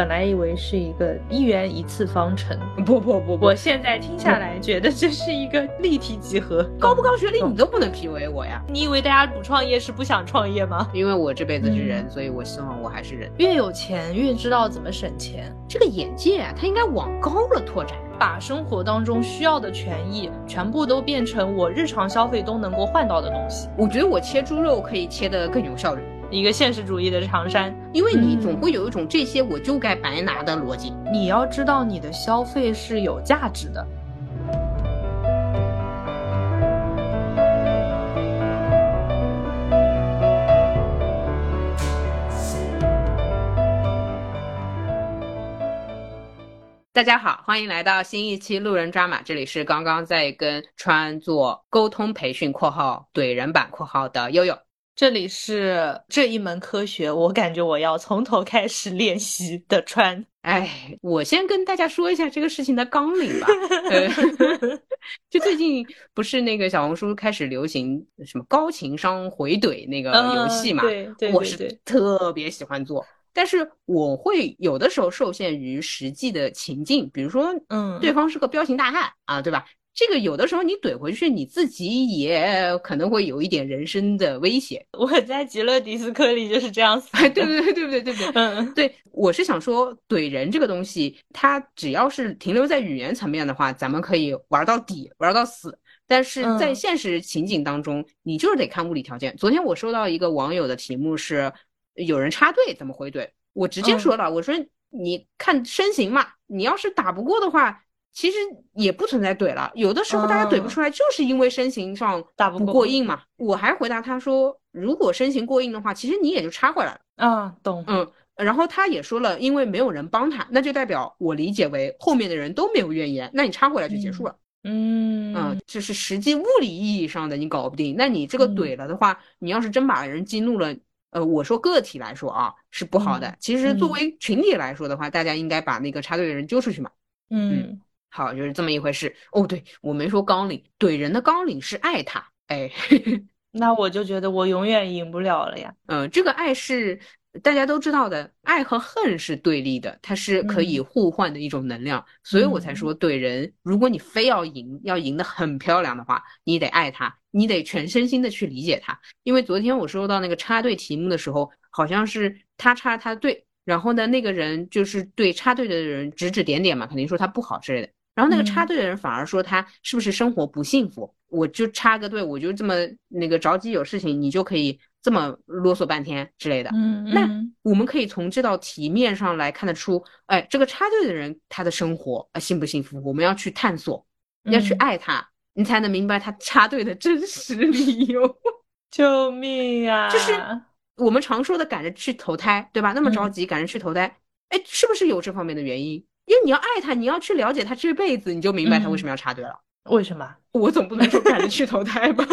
本来以为是一个一元一次方程，不不不不，我现在听下来觉得这是一个立体几何。高不高学历你都不能 PUA 我呀！你以为大家不创业是不想创业吗？因为我这辈子是人，所以我希望我还是人。越有钱越知道怎么省钱，这个眼界啊，它应该往高了拓展，把生活当中需要的权益全部都变成我日常消费都能够换到的东西。我觉得我切猪肉可以切得更有效率。一个现实主义的长衫，因为你总会有一种这些我就该白拿的逻辑。你要知道你的消费是有价值的。大家好，欢迎来到新一期路人抓马，这里是刚刚在跟川做沟通培训（括号怼人版括号）的悠悠。这里是这一门科学，我感觉我要从头开始练习的穿。哎，我先跟大家说一下这个事情的纲领吧。就最近不是那个小红书开始流行什么高情商回怼那个游戏嘛？对对，我是特别喜欢做，但是我会有的时候受限于实际的情境，比如说，嗯，对方是个彪形大汉啊，对吧？这个有的时候你怼回去，你自己也可能会有一点人身的威胁。我在极乐迪斯科里就是这样死。对对对对对对对，嗯，对，我是想说怼人这个东西，它只要是停留在语言层面的话，咱们可以玩到底，玩到死。但是在现实情景当中，你就是得看物理条件。昨天我收到一个网友的题目是，有人插队怎么回怼？我直接说了，我说你看身形嘛，你要是打不过的话。其实也不存在怼了，有的时候大家怼不出来，就是因为身形上打不过硬嘛。我还回答他说，如果身形过硬的话，其实你也就插回来了。啊，懂。嗯，然后他也说了，因为没有人帮他，那就代表我理解为后面的人都没有怨言，那你插回来就结束了。嗯嗯，就是实际物理意义上的你搞不定，那你这个怼了的话，你要是真把人激怒了，呃，我说个体来说啊是不好的。其实作为群体来说的话，大家应该把那个插队的人揪出去嘛。嗯。好，就是这么一回事哦。对我没说纲领，怼人的纲领是爱他。哎，那我就觉得我永远赢不了了呀。嗯，这个爱是大家都知道的，爱和恨是对立的，它是可以互换的一种能量。所以我才说怼人，如果你非要赢，要赢得很漂亮的话，你得爱他，你得全身心的去理解他。因为昨天我收到那个插队题目的时候，好像是他插他队，然后呢，那个人就是对插队的人指指点点嘛，肯定说他不好之类的。然后那个插队的人反而说他是不是生活不幸福？我就插个队，我就这么那个着急有事情，你就可以这么啰嗦半天之类的。嗯，那我们可以从这道题面上来看得出，哎，这个插队的人他的生活啊幸不幸福？我们要去探索，要去爱他，你才能明白他插队的真实理由。救命啊！就是我们常说的赶着去投胎，对吧？那么着急赶着去投胎，哎，是不是有这方面的原因？因为你要爱他，你要去了解他这辈子，你就明白他为什么要插队了。为什么？我总不能说赶着去投胎吧？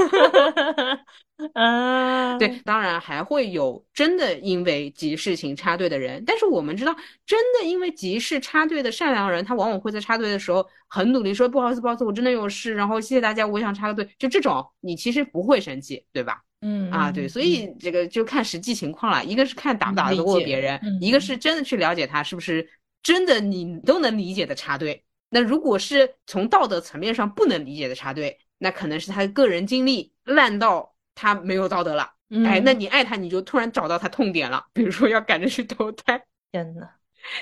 啊，对，当然还会有真的因为急事情插队的人，但是我们知道，真的因为急事插队的善良人，他往往会在插队的时候很努力，说不好意思，不好意思，我真的有事，然后谢谢大家，我想插个队，就这种，你其实不会生气，对吧？嗯啊，对，所以这个就看实际情况了，一个是看打不打得过别人，一个是真的去了解他是不是。真的你都能理解的插队，那如果是从道德层面上不能理解的插队，那可能是他个人经历烂到他没有道德了。哎，那你爱他，你就突然找到他痛点了，比如说要赶着去投胎，天呐，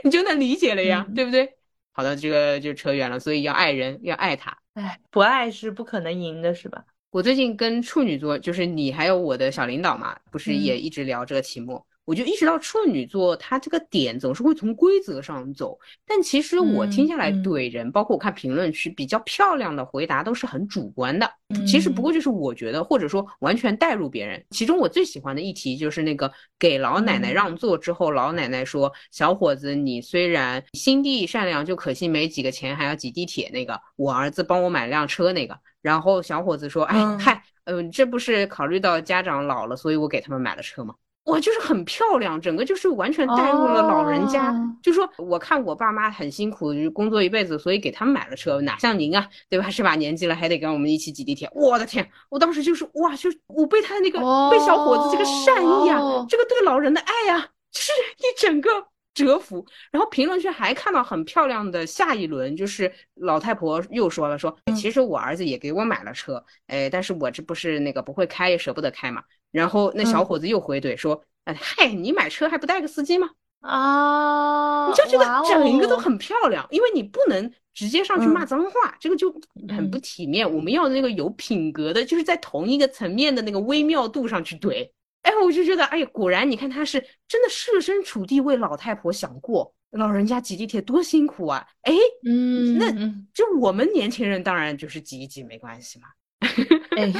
你就能理解了呀，对不对？好的，这个就扯远了，所以要爱人，要爱他。哎，不爱是不可能赢的，是吧？我最近跟处女座，就是你还有我的小领导嘛，不是也一直聊这个题目。我就意识到处女座他这个点总是会从规则上走，但其实我听下来怼人，包括我看评论区比较漂亮的回答都是很主观的。其实不过就是我觉得，或者说完全带入别人。其中我最喜欢的一题就是那个给老奶奶让座之后，老奶奶说：“小伙子，你虽然心地善良，就可惜没几个钱还要挤地铁。”那个我儿子帮我买辆车那个，然后小伙子说：“哎嗨，嗯，这不是考虑到家长老了，所以我给他们买了车吗？”哇，就是很漂亮，整个就是完全带入了老人家。就说我看我爸妈很辛苦，就工作一辈子，所以给他们买了车，哪像您啊，对吧？是把年纪了还得跟我们一起挤地铁。我的天，我当时就是哇，就我被他那个被小伙子这个善意啊，这个对老人的爱啊，就是 一整个折服。然后评论区还看到很漂亮的下一轮，就是老太婆又说了说，其实我儿子也给我买了车，哎，但是我这不是那个不会开也舍不得开嘛。然后那小伙子又回怼说，哎嗨，你买车还不带个司机吗？啊，你就觉得整一个都很漂亮，因为你不能直接上去骂脏话，这个就很不体面。我们要那个有品格的，就是在同一个层面的那个微妙度上去怼。哎，我就觉得，哎呀，果然你看他是真的设身处地为老太婆想过，老人家挤地铁多辛苦啊。哎，嗯，那就我们年轻人当然就是挤一挤没关系嘛。哎，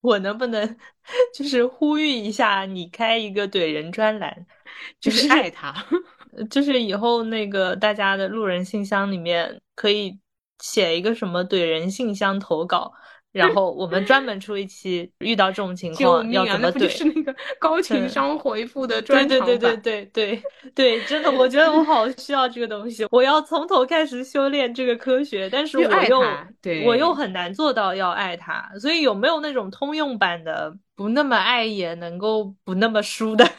我能不能就是呼吁一下，你开一个怼人专栏？就是爱他，就是以后那个大家的路人信箱里面可以写一个什么怼人信箱投稿，然后我们专门出一期，遇到这种情况要怎么怼？是那个高情商回复的专场对对对对对对对，真的，我觉得我好需要这个东西，我要从头开始修炼这个科学，但是我又我又很难做到要爱他，所以有没有那种通用版的，不那么爱也能够不那么输的？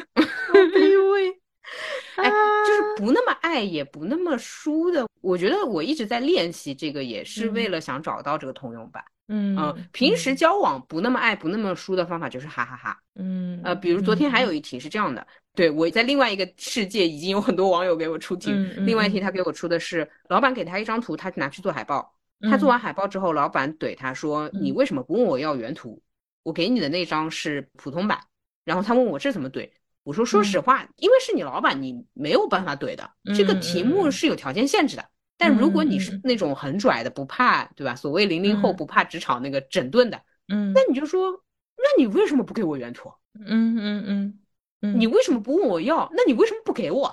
哎，就是不那么爱，也不那么输的。我觉得我一直在练习这个，也是为了想找到这个通用版。嗯嗯，平时交往不那么爱，不那么输的方法就是哈哈哈。嗯呃，比如昨天还有一题是这样的，对我在另外一个世界已经有很多网友给我出题，另外一题他给我出的是，老板给他一张图，他拿去做海报，他做完海报之后，老板怼他说，你为什么不问我要原图？我给你的那张是普通版，然后他问我这怎么怼？我说说实话，因为是你老板，你没有办法怼的。这个题目是有条件限制的。但如果你是那种很拽的，不怕，对吧？所谓零零后不怕职场那个整顿的，嗯，那你就说，那你为什么不给我原图？嗯嗯嗯，你为什么不问我要？那你为什么不给我？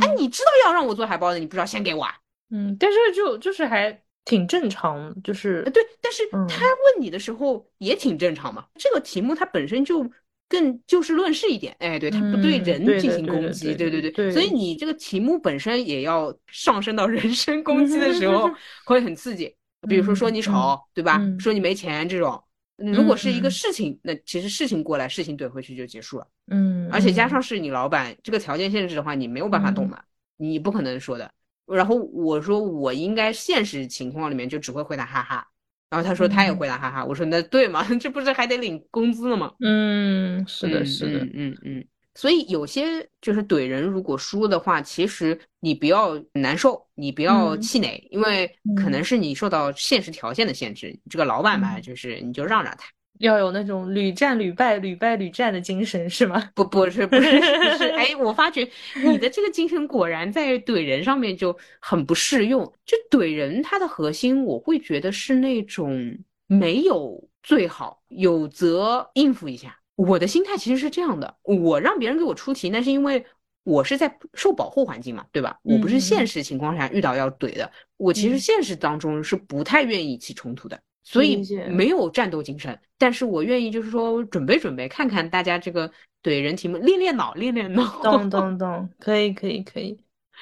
哎，你知道要让我做海报的，你不知道先给我？嗯，但是就就是还挺正常，就是对，但是他问你的时候也挺正常嘛。这个题目它本身就。更就事论事一点，哎，对他不对人进行攻击，对对对，所以你这个题目本身也要上升到 人身攻击的时候 会很刺激，比如说说你丑，对吧？说你没钱这种，如果是一个事情，那其实事情过来，事情怼回去就结束了，嗯，而且加上是你老板这个条件限制的话，你没有办法动的，你不可能说的。然后我说我应该现实情况里面就只会回答哈哈。然后他说他也回答哈哈，我说那对嘛？这不是还得领工资了吗？嗯，是的，是的，嗯嗯。所以有些就是怼人，如果输的话，其实你不要难受，你不要气馁，因为可能是你受到现实条件的限制。这个老板嘛，就是你就让让他。要有那种屡战屡败、屡败屡战的精神，是吗？不，不是，不是，不是。哎，我发觉你的这个精神果然在怼人上面就很不适用。就怼人，它的核心我会觉得是那种没有最好，有则应付一下。我的心态其实是这样的，我让别人给我出题，那是因为我是在受保护环境嘛，对吧？我不是现实情况下遇到要怼的，我其实现实当中是不太愿意起冲突的。所以没有战斗精神，但是我愿意就是说准备准备，看看大家这个怼人题目，练练脑，练练脑。懂懂懂，可以可以可以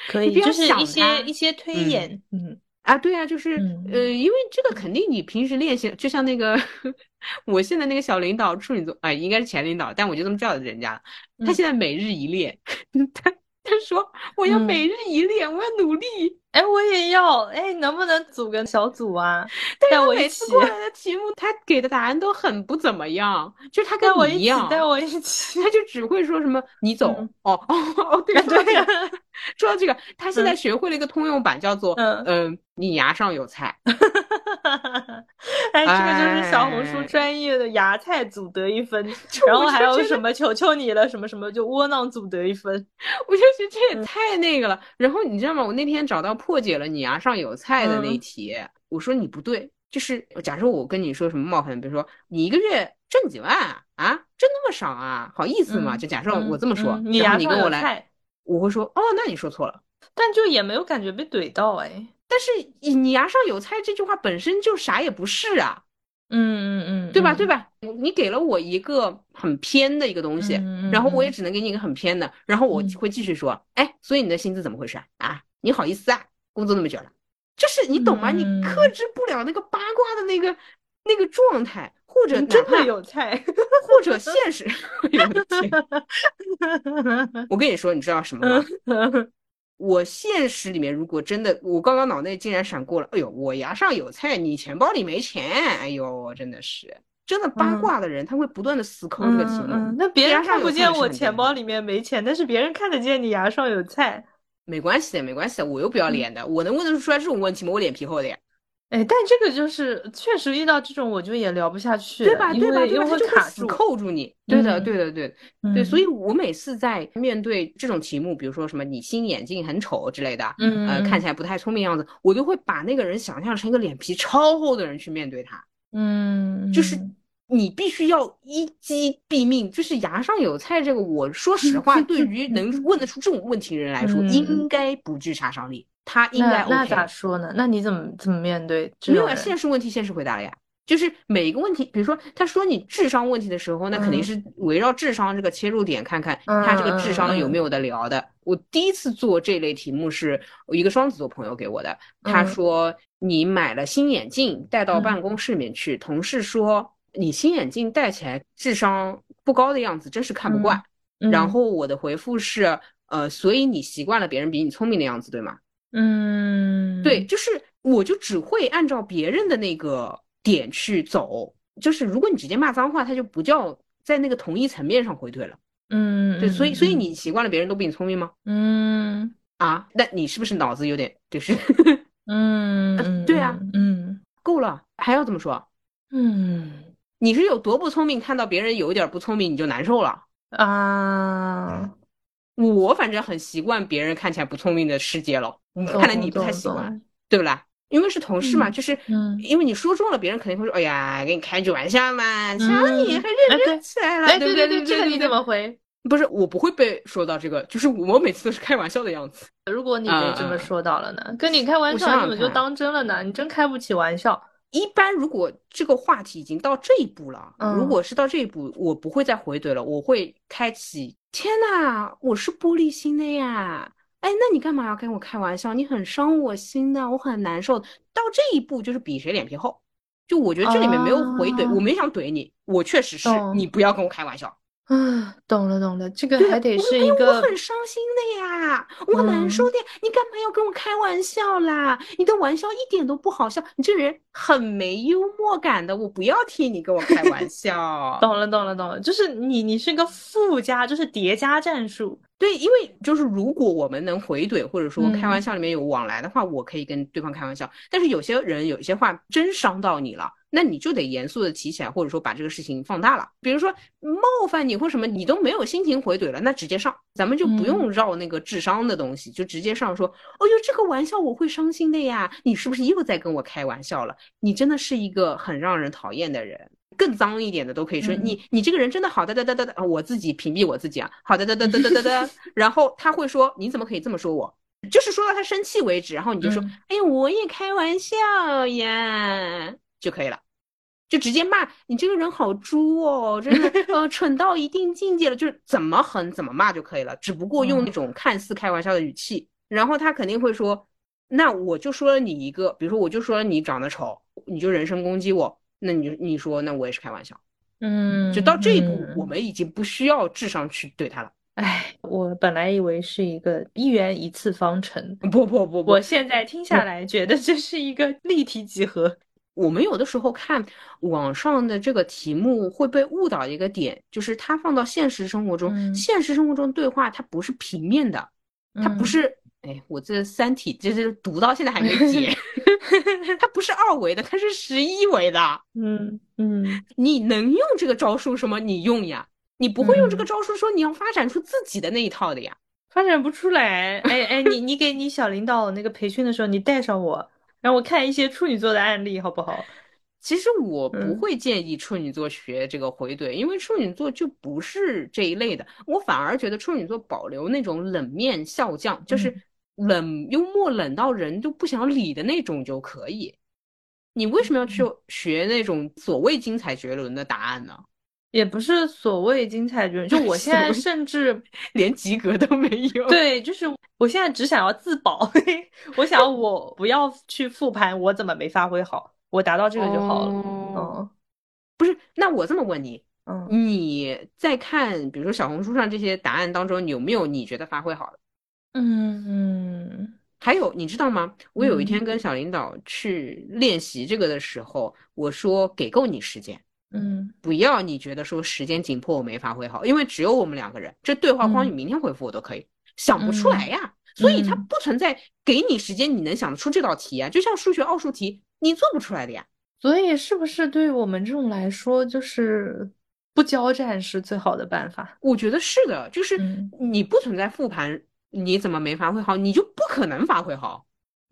可以，就是一些一些推演，嗯啊，对啊，就是呃，因为这个肯定你平时练习，就像那个 我现在那个小领导处女座，哎，应该是前领导，但我就这么叫人家，他现在每日一练，他。他说：“我要每日一练，我要努力。哎，我也要。哎，能不能组个小组啊？带我一起。过来的题目，他给的答案都很不怎么样，就他跟我一样，带我一起，他就只会说什么你走哦哦哦，对对对。说到这个，他现在学会了一个通用版，叫做嗯，你牙上有菜。哎，这个就是小红书专业的芽菜组得一分，然后还有什么求求你了，什么什么就窝囊组得一分。我就觉得这也太那个了。然后你知道吗？我那天找到破解了你牙上有菜的那一题，我说你不对，就是假设我跟你说什么冒犯，比如说你一个月挣几万啊？挣那么少啊？好意思吗？就假设我这么说，然后你跟我来，我会说哦，那你说错了，但就也没有感觉被怼到哎。但是你牙上有菜这句话本身就啥也不是啊，嗯嗯嗯，对吧对吧？你给了我一个很偏的一个东西，然后我也只能给你一个很偏的，然后我会继续说，哎，所以你的薪资怎么回事啊？你好意思啊？工作那么久了，就是你懂吗？你克制不了那个八卦的那个那个状态，或者真的有菜，或者现实。我跟你说，你知道什么吗？我现实里面如果真的，我刚刚脑内竟然闪过了，哎呦，我牙上有菜，你钱包里没钱，哎呦，真的是。真的八卦的人，他会不断的死抠这个题目。那别人看不见我钱包里面没钱，但是别人看得见你牙上有菜，没关系的，没关系的，我又不要脸的，我能问得出来这种问题吗？我脸皮厚的呀。哎，但这个就是确实遇到这种，我就也聊不下去，对吧？对吧？因为会卡住，扣住你。对的，对的，对，对。所以我每次在面对这种题目，比如说什么你新眼镜很丑之类的，嗯，呃，看起来不太聪明样子，我就会把那个人想象成一个脸皮超厚的人去面对他。嗯，就是。你必须要一击毙命，就是牙上有菜这个。我说实话，对于能问得出这种问题的人来说，应该不具杀伤力。他应该 OK。那咋说呢？那你怎么怎么面对？没有啊，现实问题现实回答了呀。就是每一个问题，比如说他说你智商问题的时候，那肯定是围绕智商这个切入点，看看他这个智商有没有的聊的。我第一次做这类题目是一个双子座朋友给我的，他说你买了新眼镜带到办公室里面去，同事说。你新眼镜戴起来智商不高的样子，真是看不惯。然后我的回复是，呃，所以你习惯了别人比你聪明的样子，对吗？嗯，对，就是我就只会按照别人的那个点去走。就是如果你直接骂脏话，他就不叫在那个同一层面上回怼了。嗯，对，所以所以你习惯了别人都比你聪明吗？嗯，啊，那你是不是脑子有点就是？嗯，对啊，嗯，够了，还要怎么说？嗯。你是有多不聪明？看到别人有一点不聪明，你就难受了啊！我反正很习惯别人看起来不聪明的世界了。看来你不太习惯，对不啦？因为是同事嘛，就是因为你说中了，别人肯定会说：“哎呀，给你开句玩笑嘛，瞧你还认真起来了。”对对对，这个你怎么回？不是，我不会被说到这个，就是我每次都是开玩笑的样子。如果你被这么说到了呢？跟你开玩笑，你怎么就当真了呢？你真开不起玩笑。一般如果这个话题已经到这一步了，如果是到这一步，我不会再回怼了，我会开启。天呐，我是玻璃心的呀！哎，那你干嘛要跟我开玩笑？你很伤我心的，我很难受。到这一步就是比谁脸皮厚。就我觉得这里面没有回怼，我没想怼你，我确实是你不要跟我开玩笑。啊，懂了懂了，这个还得是一个。我很伤心的呀，我很难受的。你干嘛要跟我开玩笑啦？你的玩笑一点都不好笑，你这人很没幽默感的。我不要听你跟我开玩笑。懂了懂了懂了，就是你你是个附加，就是叠加战术。对，因为就是如果我们能回怼或者说开玩笑里面有往来的话，我可以跟对方开玩笑。但是有些人有一些话真伤到你了。那你就得严肃的提起来，或者说把这个事情放大了。比如说冒犯你或什么，你都没有心情回怼了，那直接上，咱们就不用绕那个智商的东西，就直接上说。哦呦，这个玩笑我会伤心的呀，你是不是又在跟我开玩笑了？你真的是一个很让人讨厌的人。更脏一点的都可以说你，你这个人真的好哒哒哒哒哒，我自己屏蔽我自己啊，好的哒哒哒哒哒哒。然后他会说你怎么可以这么说我？就是说到他生气为止，然后你就说，哎呀，我也开玩笑呀。就可以了，就直接骂你这个人好猪哦，真的呃蠢到一定境界了，就是怎么狠怎么骂就可以了，只不过用那种看似开玩笑的语气，然后他肯定会说，那我就说了你一个，比如说我就说了你长得丑，你就人身攻击我，那你你说那我也是开玩笑，嗯，就到这一步，我们已经不需要智商去对他了。哎，我本来以为是一个一元一次方程，不不不不，我现在听下来觉得这是一个立体几何。我们有的时候看网上的这个题目会被误导一个点，就是它放到现实生活中，现实生活中对话它不是平面的，它不是，哎，我这《三体》就是读到现在还没 解，它不是二维的，它是十一维的。嗯嗯，你能用这个招数什么？你用呀，你不会用这个招数，说你要发展出自己的那一套的呀，发展不出来。哎哎，你 你给你小领导那个培训的时候，你带上我。让我看一些处女座的案例，好不好？其实我不会建议处女座学这个回怼，因为处女座就不是这一类的。我反而觉得处女座保留那种冷面笑匠，就是冷幽默冷到人都不想理的那种就可以。你为什么要去学那种所谓精彩绝伦的答案呢？也不是所谓精彩绝伦，就我现在甚至连及格都没有。对，就是我现在只想要自保，我想我不要去复盘我怎么没发挥好，我达到这个就好了。嗯，不是，那我这么问你，嗯，你在看，比如说小红书上这些答案当中，有没有你觉得发挥好的？嗯嗯。还有你知道吗？我有一天跟小领导去练习这个的时候，我说给够你时间，嗯，不要你觉得说时间紧迫我没发挥好，因为只有我们两个人，这对话框你明天回复我都可以，想不出来呀，所以它不存在给你时间你能想得出这道题啊，就像数学奥数题你做不出来的呀。所以是不是对于我们这种来说，就是不交战是最好的办法？我觉得是的，就是你不存在复盘。你怎么没发挥好？你就不可能发挥好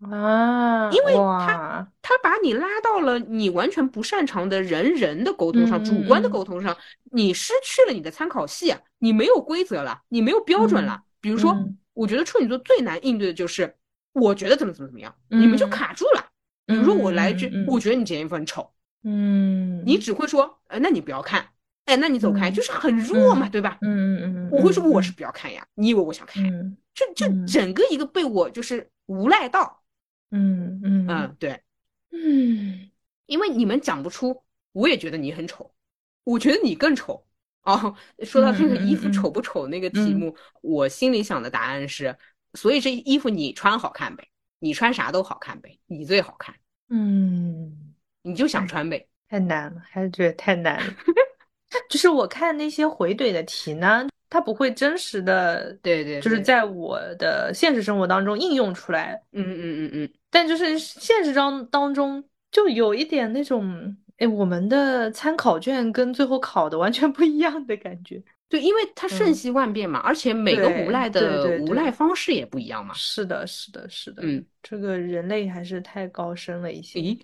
啊！因为他他把你拉到了你完全不擅长的人人的沟通上，主观的沟通上，你失去了你的参考系啊！你没有规则了，你没有标准了。比如说，我觉得处女座最难应对的就是，我觉得怎么怎么怎么样，你们就卡住了。比如说我来一句，我觉得你这件衣服很丑，嗯，你只会说，呃，那你不要看。哎，那你走开，就是很弱嘛，对吧？嗯嗯嗯，我会说我是不要看呀，你以为我想看？就就整个一个被我就是无赖到，嗯嗯。嗯，对，嗯，因为你们讲不出，我也觉得你很丑，我觉得你更丑。哦。说到这个衣服丑不丑那个题。目，我心里想的答案是，所以这衣服你穿好看呗，你穿啥都好看呗，你最好看，嗯，你就想穿呗，太难了，还是觉得太难了。就是我看那些回怼的题呢，它不会真实的，对对，就是在我的现实生活当中应用出来。嗯嗯嗯嗯。但就是现实当当中，就有一点那种，哎，我们的参考卷跟最后考的完全不一样的感觉。对，因为它瞬息万变嘛，而且每个无赖的无赖方式也不一样嘛。是的，是的，是的。嗯，这个人类还是太高深了一些。咦，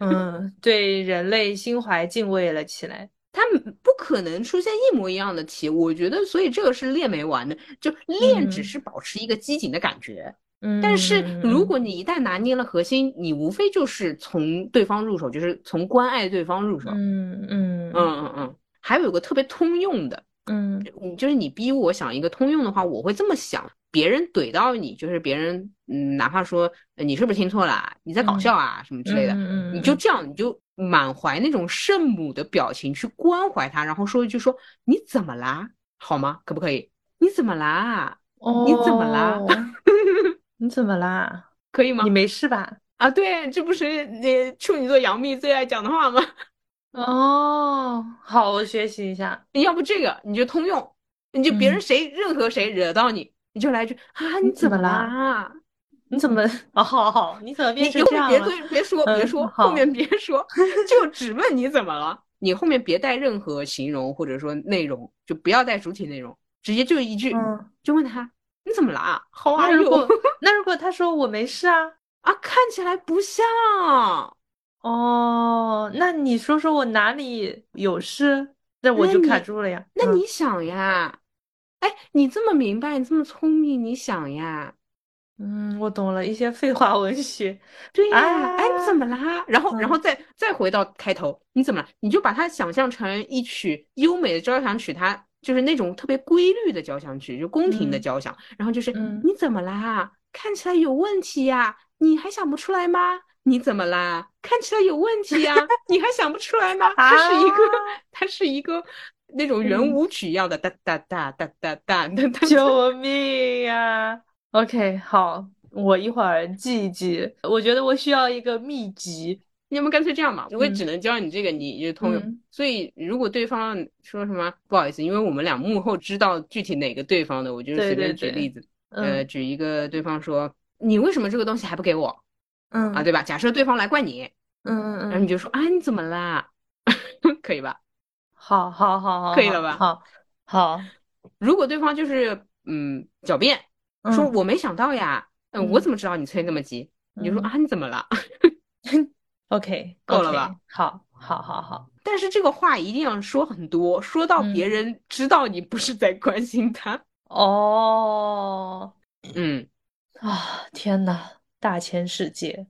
嗯，对人类心怀敬畏了起来。它不可能出现一模一样的题，我觉得，所以这个是练没完的。就练只是保持一个机警的感觉，嗯，但是如果你一旦拿捏了核心，你无非就是从对方入手，就是从关爱对方入手。嗯嗯嗯嗯嗯。还有个特别通用的，嗯，就是你逼我想一个通用的话，我会这么想：别人怼到你，就是别人，嗯，哪怕说你是不是听错了，你在搞笑啊什么之类的，你就这样，你就。满怀那种圣母的表情去关怀他，然后说一句说你怎么啦？好吗？可不可以？你怎么啦？哦，你怎么啦？你怎么啦？可以吗？你没事吧？啊，对，这不是那处女座杨幂最爱讲的话吗？哦，好，我学习一下。要不这个你就通用，你就别人谁任何谁惹到你，你就来一句啊，你怎么啦？你怎么？哦，好好，你怎么变成这样了？别别别说，别说，后面别说，就只问你怎么了。你后面别带任何形容或者说内容，就不要带主体内容，直接就一句，就问他你怎么了？好啊。那如果那如果他说我没事啊啊，看起来不像哦。那你说说我哪里有事？那我就卡住了呀。那你想呀？哎，你这么明白，你这么聪明，你想呀？嗯，我懂了一些废话文学。对呀，哎，你怎么啦？然后，然后再再回到开头，你怎么了？你就把它想象成一曲优美的交响曲，它就是那种特别规律的交响曲，就宫廷的交响。然后就是你怎么啦？看起来有问题呀？你还想不出来吗？你怎么啦？看起来有问题啊！你还想不出来吗？它是一个，它是一个那种圆舞曲一样的哒哒哒哒哒哒哒。救命呀！OK，好，我一会儿记一记。我觉得我需要一个秘籍。你们干脆这样吧，我也只能教你这个，你就通用。所以，如果对方说什么，不好意思，因为我们俩幕后知道具体哪个对方的，我就是随便举例子。呃，举一个对方说：“你为什么这个东西还不给我？”嗯啊，对吧？假设对方来怪你，嗯嗯嗯，然后你就说啊，你怎么啦？可以吧？好，好，好，好，可以了吧？好，好。如果对方就是嗯狡辩。说我没想到呀，嗯，我怎么知道你催那么急？你就说啊，你怎么了？OK，够了吧？好，好，好，好。但是这个话一定要说很多，说到别人知道你不是在关心他。哦，嗯，啊，天呐，大千世界，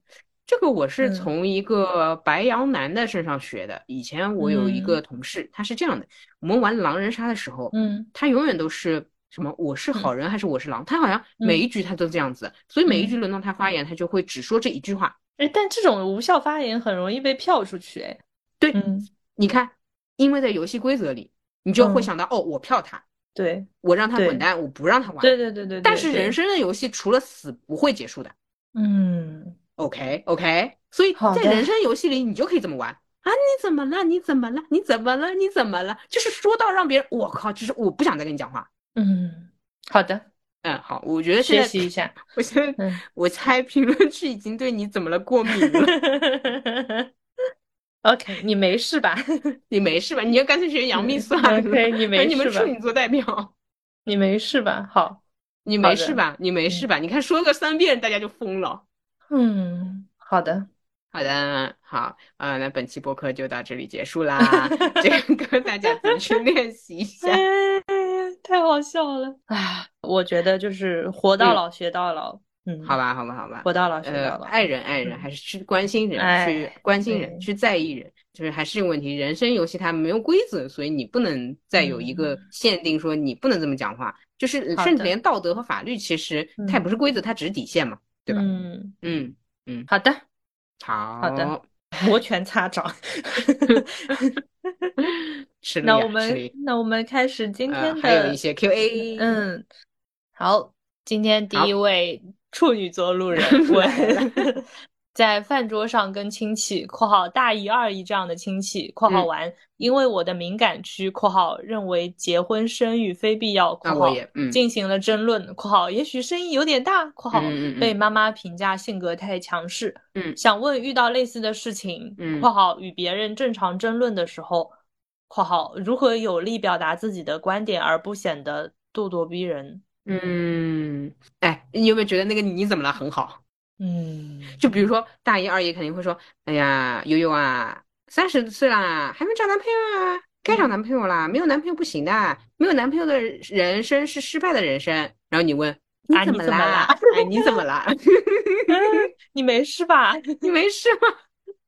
这个我是从一个白羊男的身上学的。以前我有一个同事，他是这样的：我们玩狼人杀的时候，嗯，他永远都是。什么？我是好人还是我是狼？他好像每一局他都这样子，所以每一局轮到他发言，他就会只说这一句话。哎，但这种无效发言很容易被票出去。哎，对，你看，因为在游戏规则里，你就会想到哦，我票他，对，我让他滚蛋，我不让他玩。对对对对。但是人生的游戏除了死不会结束的。嗯，OK OK。所以在人生游戏里，你就可以这么玩啊！你怎么了？你怎么了？你怎么了？你怎么了？就是说到让别人，我靠，就是我不想再跟你讲话。嗯，好的，嗯，好，我觉得学习一下。我现在我猜评论区已经对你怎么了过敏了。OK，你没事吧？你没事吧？你要干脆学杨幂算了。OK，你 没事吧？你们处女座代表，你没事吧？好，你没事吧？你没事吧？你看说个三遍，大家就疯了。嗯，好的。好的，好，呃，那本期播客就到这里结束啦。这个大家自己去练习一下。太好笑了，啊，我觉得就是活到老学到老。嗯，好吧，好吧，好吧，活到老学到老。爱人，爱人，还是去关心人，去关心人，去在意人，就是还是这个问题。人生游戏它没有规则，所以你不能再有一个限定，说你不能这么讲话。就是甚至连道德和法律，其实它也不是规则，它只是底线嘛，对吧？嗯嗯嗯，好的。好好的，摩拳擦掌。是那我们那我们开始今天的，还有一些 Q A。嗯，好，今天第一位处女座路人 问。在饭桌上跟亲戚（括号大姨、二姨这样的亲戚）（括号完），因为我的敏感区（括号认为结婚生育非必要）（括号进行了争论）（括号也许声音有点大）（括号被妈妈评价性格太强势）。嗯，想问遇到类似的事情（括号与别人正常争论的时候）（括号如何有力表达自己的观点而不显得咄咄逼人）。嗯，哎，你有没有觉得那个你怎么了很好？嗯，就比如说大姨二姨肯定会说，哎呀，悠悠啊，三十岁啦，还没找男朋友啊，该找男朋友啦，没有男朋友不行的，没有男朋友的人生是失败的人生。然后你问，你怎么啦？哎，你怎么啦？你没事吧？你没事吗？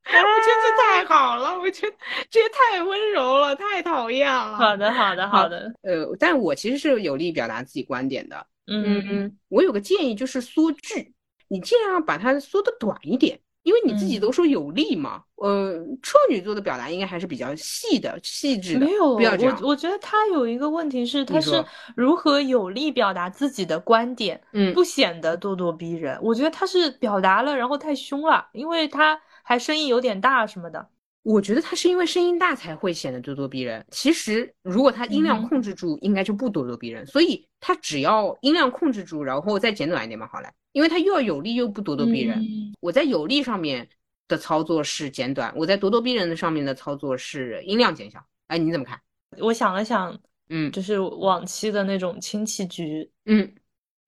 我觉得这太好了，我觉得这也太温柔了，太讨厌了。好的，好的，好的。呃，但我其实是有力表达自己观点的。嗯嗯，我有个建议就是缩句。你尽量把它缩的短一点，因为你自己都说有力嘛。呃，处女座的表达应该还是比较细的、细致的。没有，我我觉得他有一个问题是，他是如何有力表达自己的观点，嗯，不显得咄咄逼人。我觉得他是表达了，然后太凶了，因为他还声音有点大什么的。我觉得他是因为声音大才会显得咄咄逼人。其实如果他音量控制住，应该就不咄咄逼人。所以他只要音量控制住，然后再简短一点嘛，好嘞。因为他又要有力又不咄咄逼人。我在有力上面的操作是简短，我在咄咄逼人的上面的操作是音量减小。哎，你怎么看？我想了想，嗯，就是往期的那种亲戚局，嗯，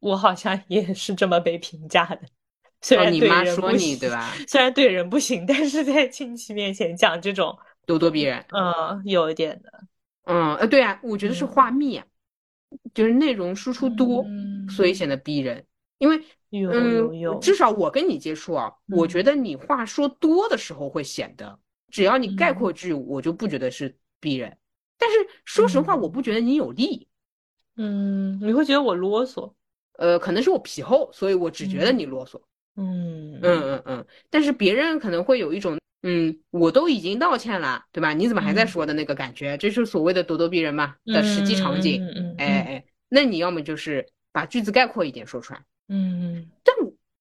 我好像也是这么被评价的。虽然你妈说你对吧？虽然对人不行，但是在亲戚面前讲这种咄咄逼人，嗯，有一点的，嗯，呃，对啊，我觉得是话密啊，就是内容输出多，所以显得逼人。因为，嗯，至少我跟你接触啊，我觉得你话说多的时候会显得，只要你概括句，我就不觉得是逼人。但是说实话，我不觉得你有力，嗯，你会觉得我啰嗦，呃，可能是我皮厚，所以我只觉得你啰嗦。嗯嗯嗯嗯，但是别人可能会有一种，嗯，我都已经道歉了，对吧？你怎么还在说的那个感觉？这就是所谓的咄咄逼人嘛的实际场景。嗯哎哎，那你要么就是把句子概括一点说出来。嗯，但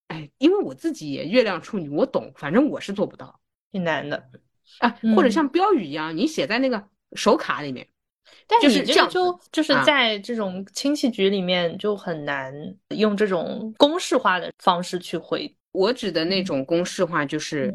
哎，因为我自己也月亮处女，我懂，反正我是做不到，挺难的。啊，或者像标语一样，你写在那个手卡里面。但是这样就就是在这种亲戚局里面就很难用这种公式化的方式去回。我指的那种公式化就是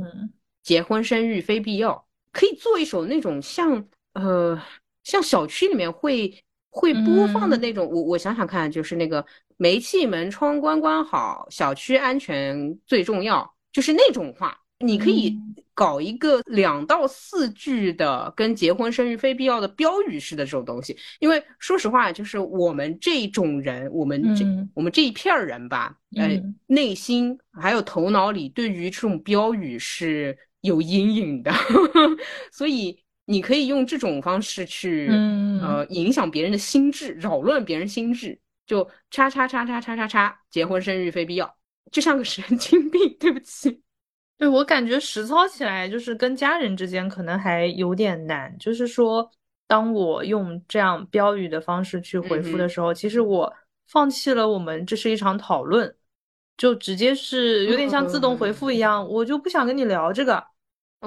结婚生育非必要，可以做一首那种像呃像小区里面会会播放的那种。我我想想看，就是那个煤气门窗关关好，小区安全最重要，就是那种话。你可以搞一个两到四句的跟结婚生育非必要的标语式的这种东西，因为说实话，就是我们这种人，我们这我们这一片人吧，呃，内心还有头脑里对于这种标语是有阴影的，所以你可以用这种方式去呃影响别人的心智，扰乱别人心智，就叉叉叉叉叉叉叉，结婚生育非必要，就像个神经病，对不起。对我感觉实操起来，就是跟家人之间可能还有点难。就是说，当我用这样标语的方式去回复的时候，其实我放弃了我们这是一场讨论，就直接是有点像自动回复一样，我就不想跟你聊这个。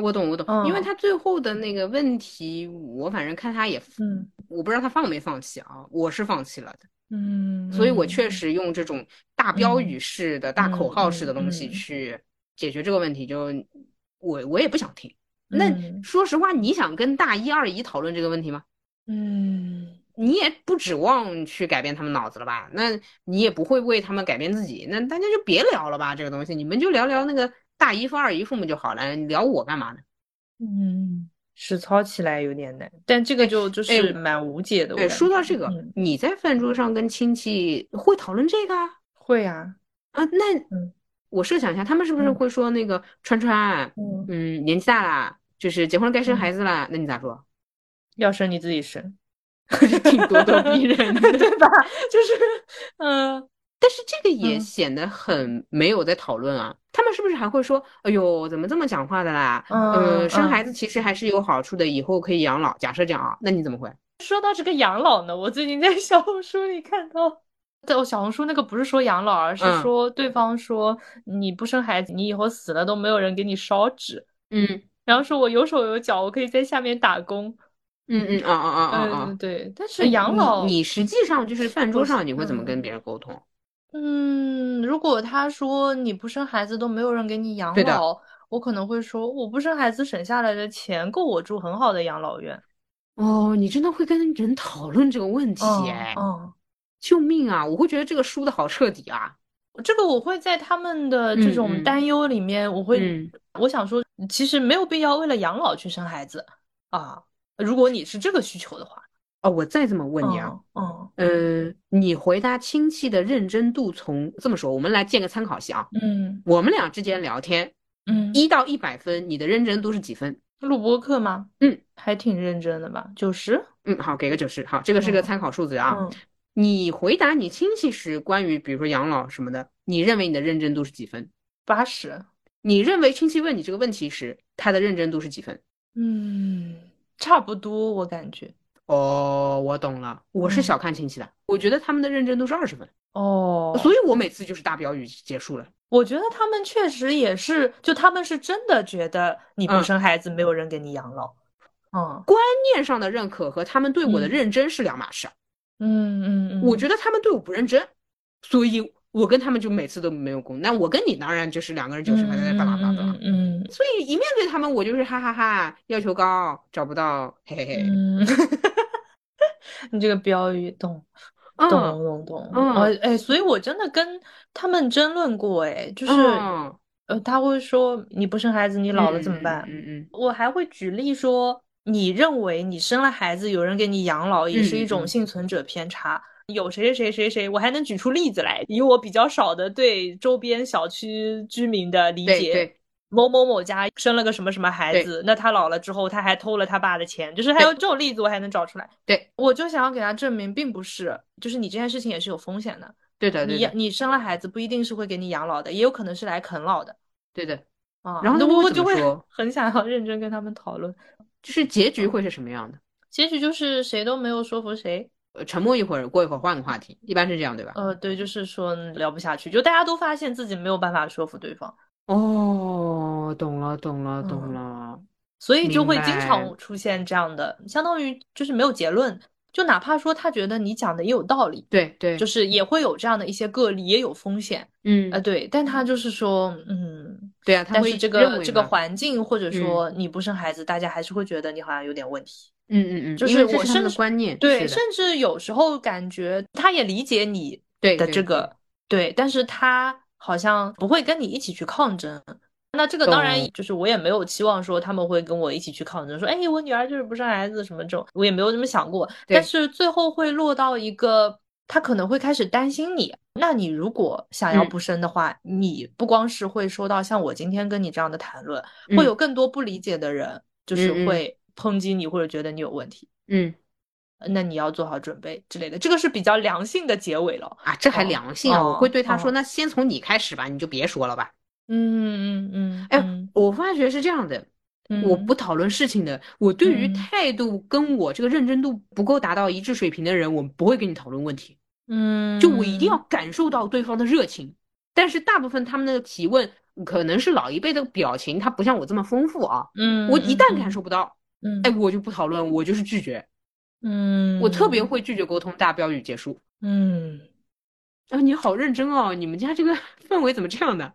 我懂，我懂，因为他最后的那个问题，我反正看他也，嗯，我不知道他放没放弃啊，我是放弃了的，嗯，所以我确实用这种大标语式的大口号式的东西去解决这个问题，就我我也不想听。那说实话，你想跟大一、二姨讨论这个问题吗？嗯，你也不指望去改变他们脑子了吧？那你也不会为他们改变自己，那大家就别聊了吧，这个东西，你们就聊聊那个。大姨夫、二姨父母就好了，聊我干嘛呢？嗯，实操起来有点难，但这个就就是蛮无解的。对，说到这个，你在饭桌上跟亲戚会讨论这个？会呀。啊，那我设想一下，他们是不是会说那个川川，嗯，年纪大啦，就是结婚该生孩子了？那你咋说？要生你自己生，挺咄咄逼人的，对吧？就是，嗯。但是这个也显得很没有在讨论啊！他们是不是还会说：“哎呦，怎么这么讲话的啦？”嗯，生孩子其实还是有好处的，以后可以养老。假设这样啊，那你怎么会说到这个养老呢？我最近在小红书里看到，在我小红书那个不是说养老，而是说对方说你不生孩子，你以后死了都没有人给你烧纸。嗯，然后说我有手有脚，我可以在下面打工。嗯嗯啊啊啊啊啊！对，但是养老，你实际上就是饭桌上你会怎么跟别人沟通？嗯，如果他说你不生孩子都没有人给你养老，我可能会说我不生孩子省下来的钱够我住很好的养老院。哦，你真的会跟人讨论这个问题？哎，救命啊！我会觉得这个输的好彻底啊。这个我会在他们的这种担忧里面，我会我想说，其实没有必要为了养老去生孩子啊。如果你是这个需求的话。哦，我再这么问你啊，嗯，呃，你回答亲戚的认真度从这么说，我们来建个参考系啊，嗯，我们俩之间聊天，嗯，一到一百分，你的认真度是几分？录播课吗？嗯，还挺认真的吧，九十？嗯，好，给个九十，好，这个是个参考数字啊。你回答你亲戚时，关于比如说养老什么的，你认为你的认真度是几分？八十。你认为亲戚问你这个问题时，他的认真度是几分？嗯，差不多，我感觉。哦，我懂了，我是小看亲戚的，我觉得他们的认真度是二十分哦，所以我每次就是大标语结束了。我觉得他们确实也是，就他们是真的觉得你不生孩子，没有人给你养老。嗯，观念上的认可和他们对我的认真是两码事。嗯嗯嗯嗯，我觉得他们对我不认真，所以我跟他们就每次都没有功。那我跟你当然就是两个人就是还在巴拉巴拉。嗯，所以一面对他们，我就是哈哈哈，要求高，找不到，嘿嘿嘿。你这个标语懂，懂懂懂，嗯，哎，所以我真的跟他们争论过，哎，就是，呃，他会说你不生孩子，你老了怎么办？嗯嗯，我还会举例说，你认为你生了孩子，有人给你养老，也是一种幸存者偏差。有谁谁谁谁谁，我还能举出例子来，以我比较少的对周边小区居民的理解。某某某家生了个什么什么孩子，那他老了之后他还偷了他爸的钱，就是还有这种例子我还能找出来。对，我就想要给他证明，并不是，就是你这件事情也是有风险的。对的，你你生了孩子不一定是会给你养老的，也有可能是来啃老的。对的，啊，然后我就会很想要认真跟他们讨论，就是结局会是什么样的？结局就是谁都没有说服谁，呃，沉默一会儿，过一会儿换个话题，一般是这样对吧？呃，对，就是说聊不下去，就大家都发现自己没有办法说服对方。哦，懂了，懂了，懂了，所以就会经常出现这样的，相当于就是没有结论，就哪怕说他觉得你讲的也有道理，对对，就是也会有这样的一些个例，也有风险，嗯啊对，但他就是说，嗯，对啊，但是这个这个环境或者说你不生孩子，大家还是会觉得你好像有点问题，嗯嗯嗯，就是我甚至观念对，甚至有时候感觉他也理解你的这个对，但是他。好像不会跟你一起去抗争，那这个当然就是我也没有期望说他们会跟我一起去抗争，说哎，我女儿就是不生孩子什么这种，我也没有这么想过。但是最后会落到一个，他可能会开始担心你。那你如果想要不生的话，你不光是会收到像我今天跟你这样的谈论，会有更多不理解的人，就是会抨击你或者觉得你有问题。嗯。那你要做好准备之类的，这个是比较良性的结尾了啊，这还良性啊！我会对他说，那先从你开始吧，你就别说了吧。嗯嗯嗯，哎，我发觉是这样的，我不讨论事情的。我对于态度跟我这个认真度不够达到一致水平的人，我不会跟你讨论问题。嗯，就我一定要感受到对方的热情。但是大部分他们的提问，可能是老一辈的表情，他不像我这么丰富啊。嗯，我一旦感受不到，嗯，哎，我就不讨论，我就是拒绝。嗯，我特别会拒绝沟通，大标语结束。嗯，啊，你好认真哦，你们家这个 氛围怎么这样的？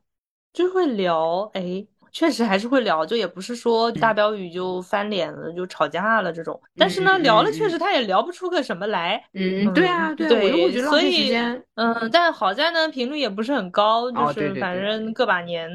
就会聊，哎，确实还是会聊，就也不是说大标语就翻脸了，就吵架了这种。但是呢，聊了确实他也聊不出个什么来。嗯，对啊，对，我觉得所以，嗯，但好在呢，频率也不是很高，就是反正个把年，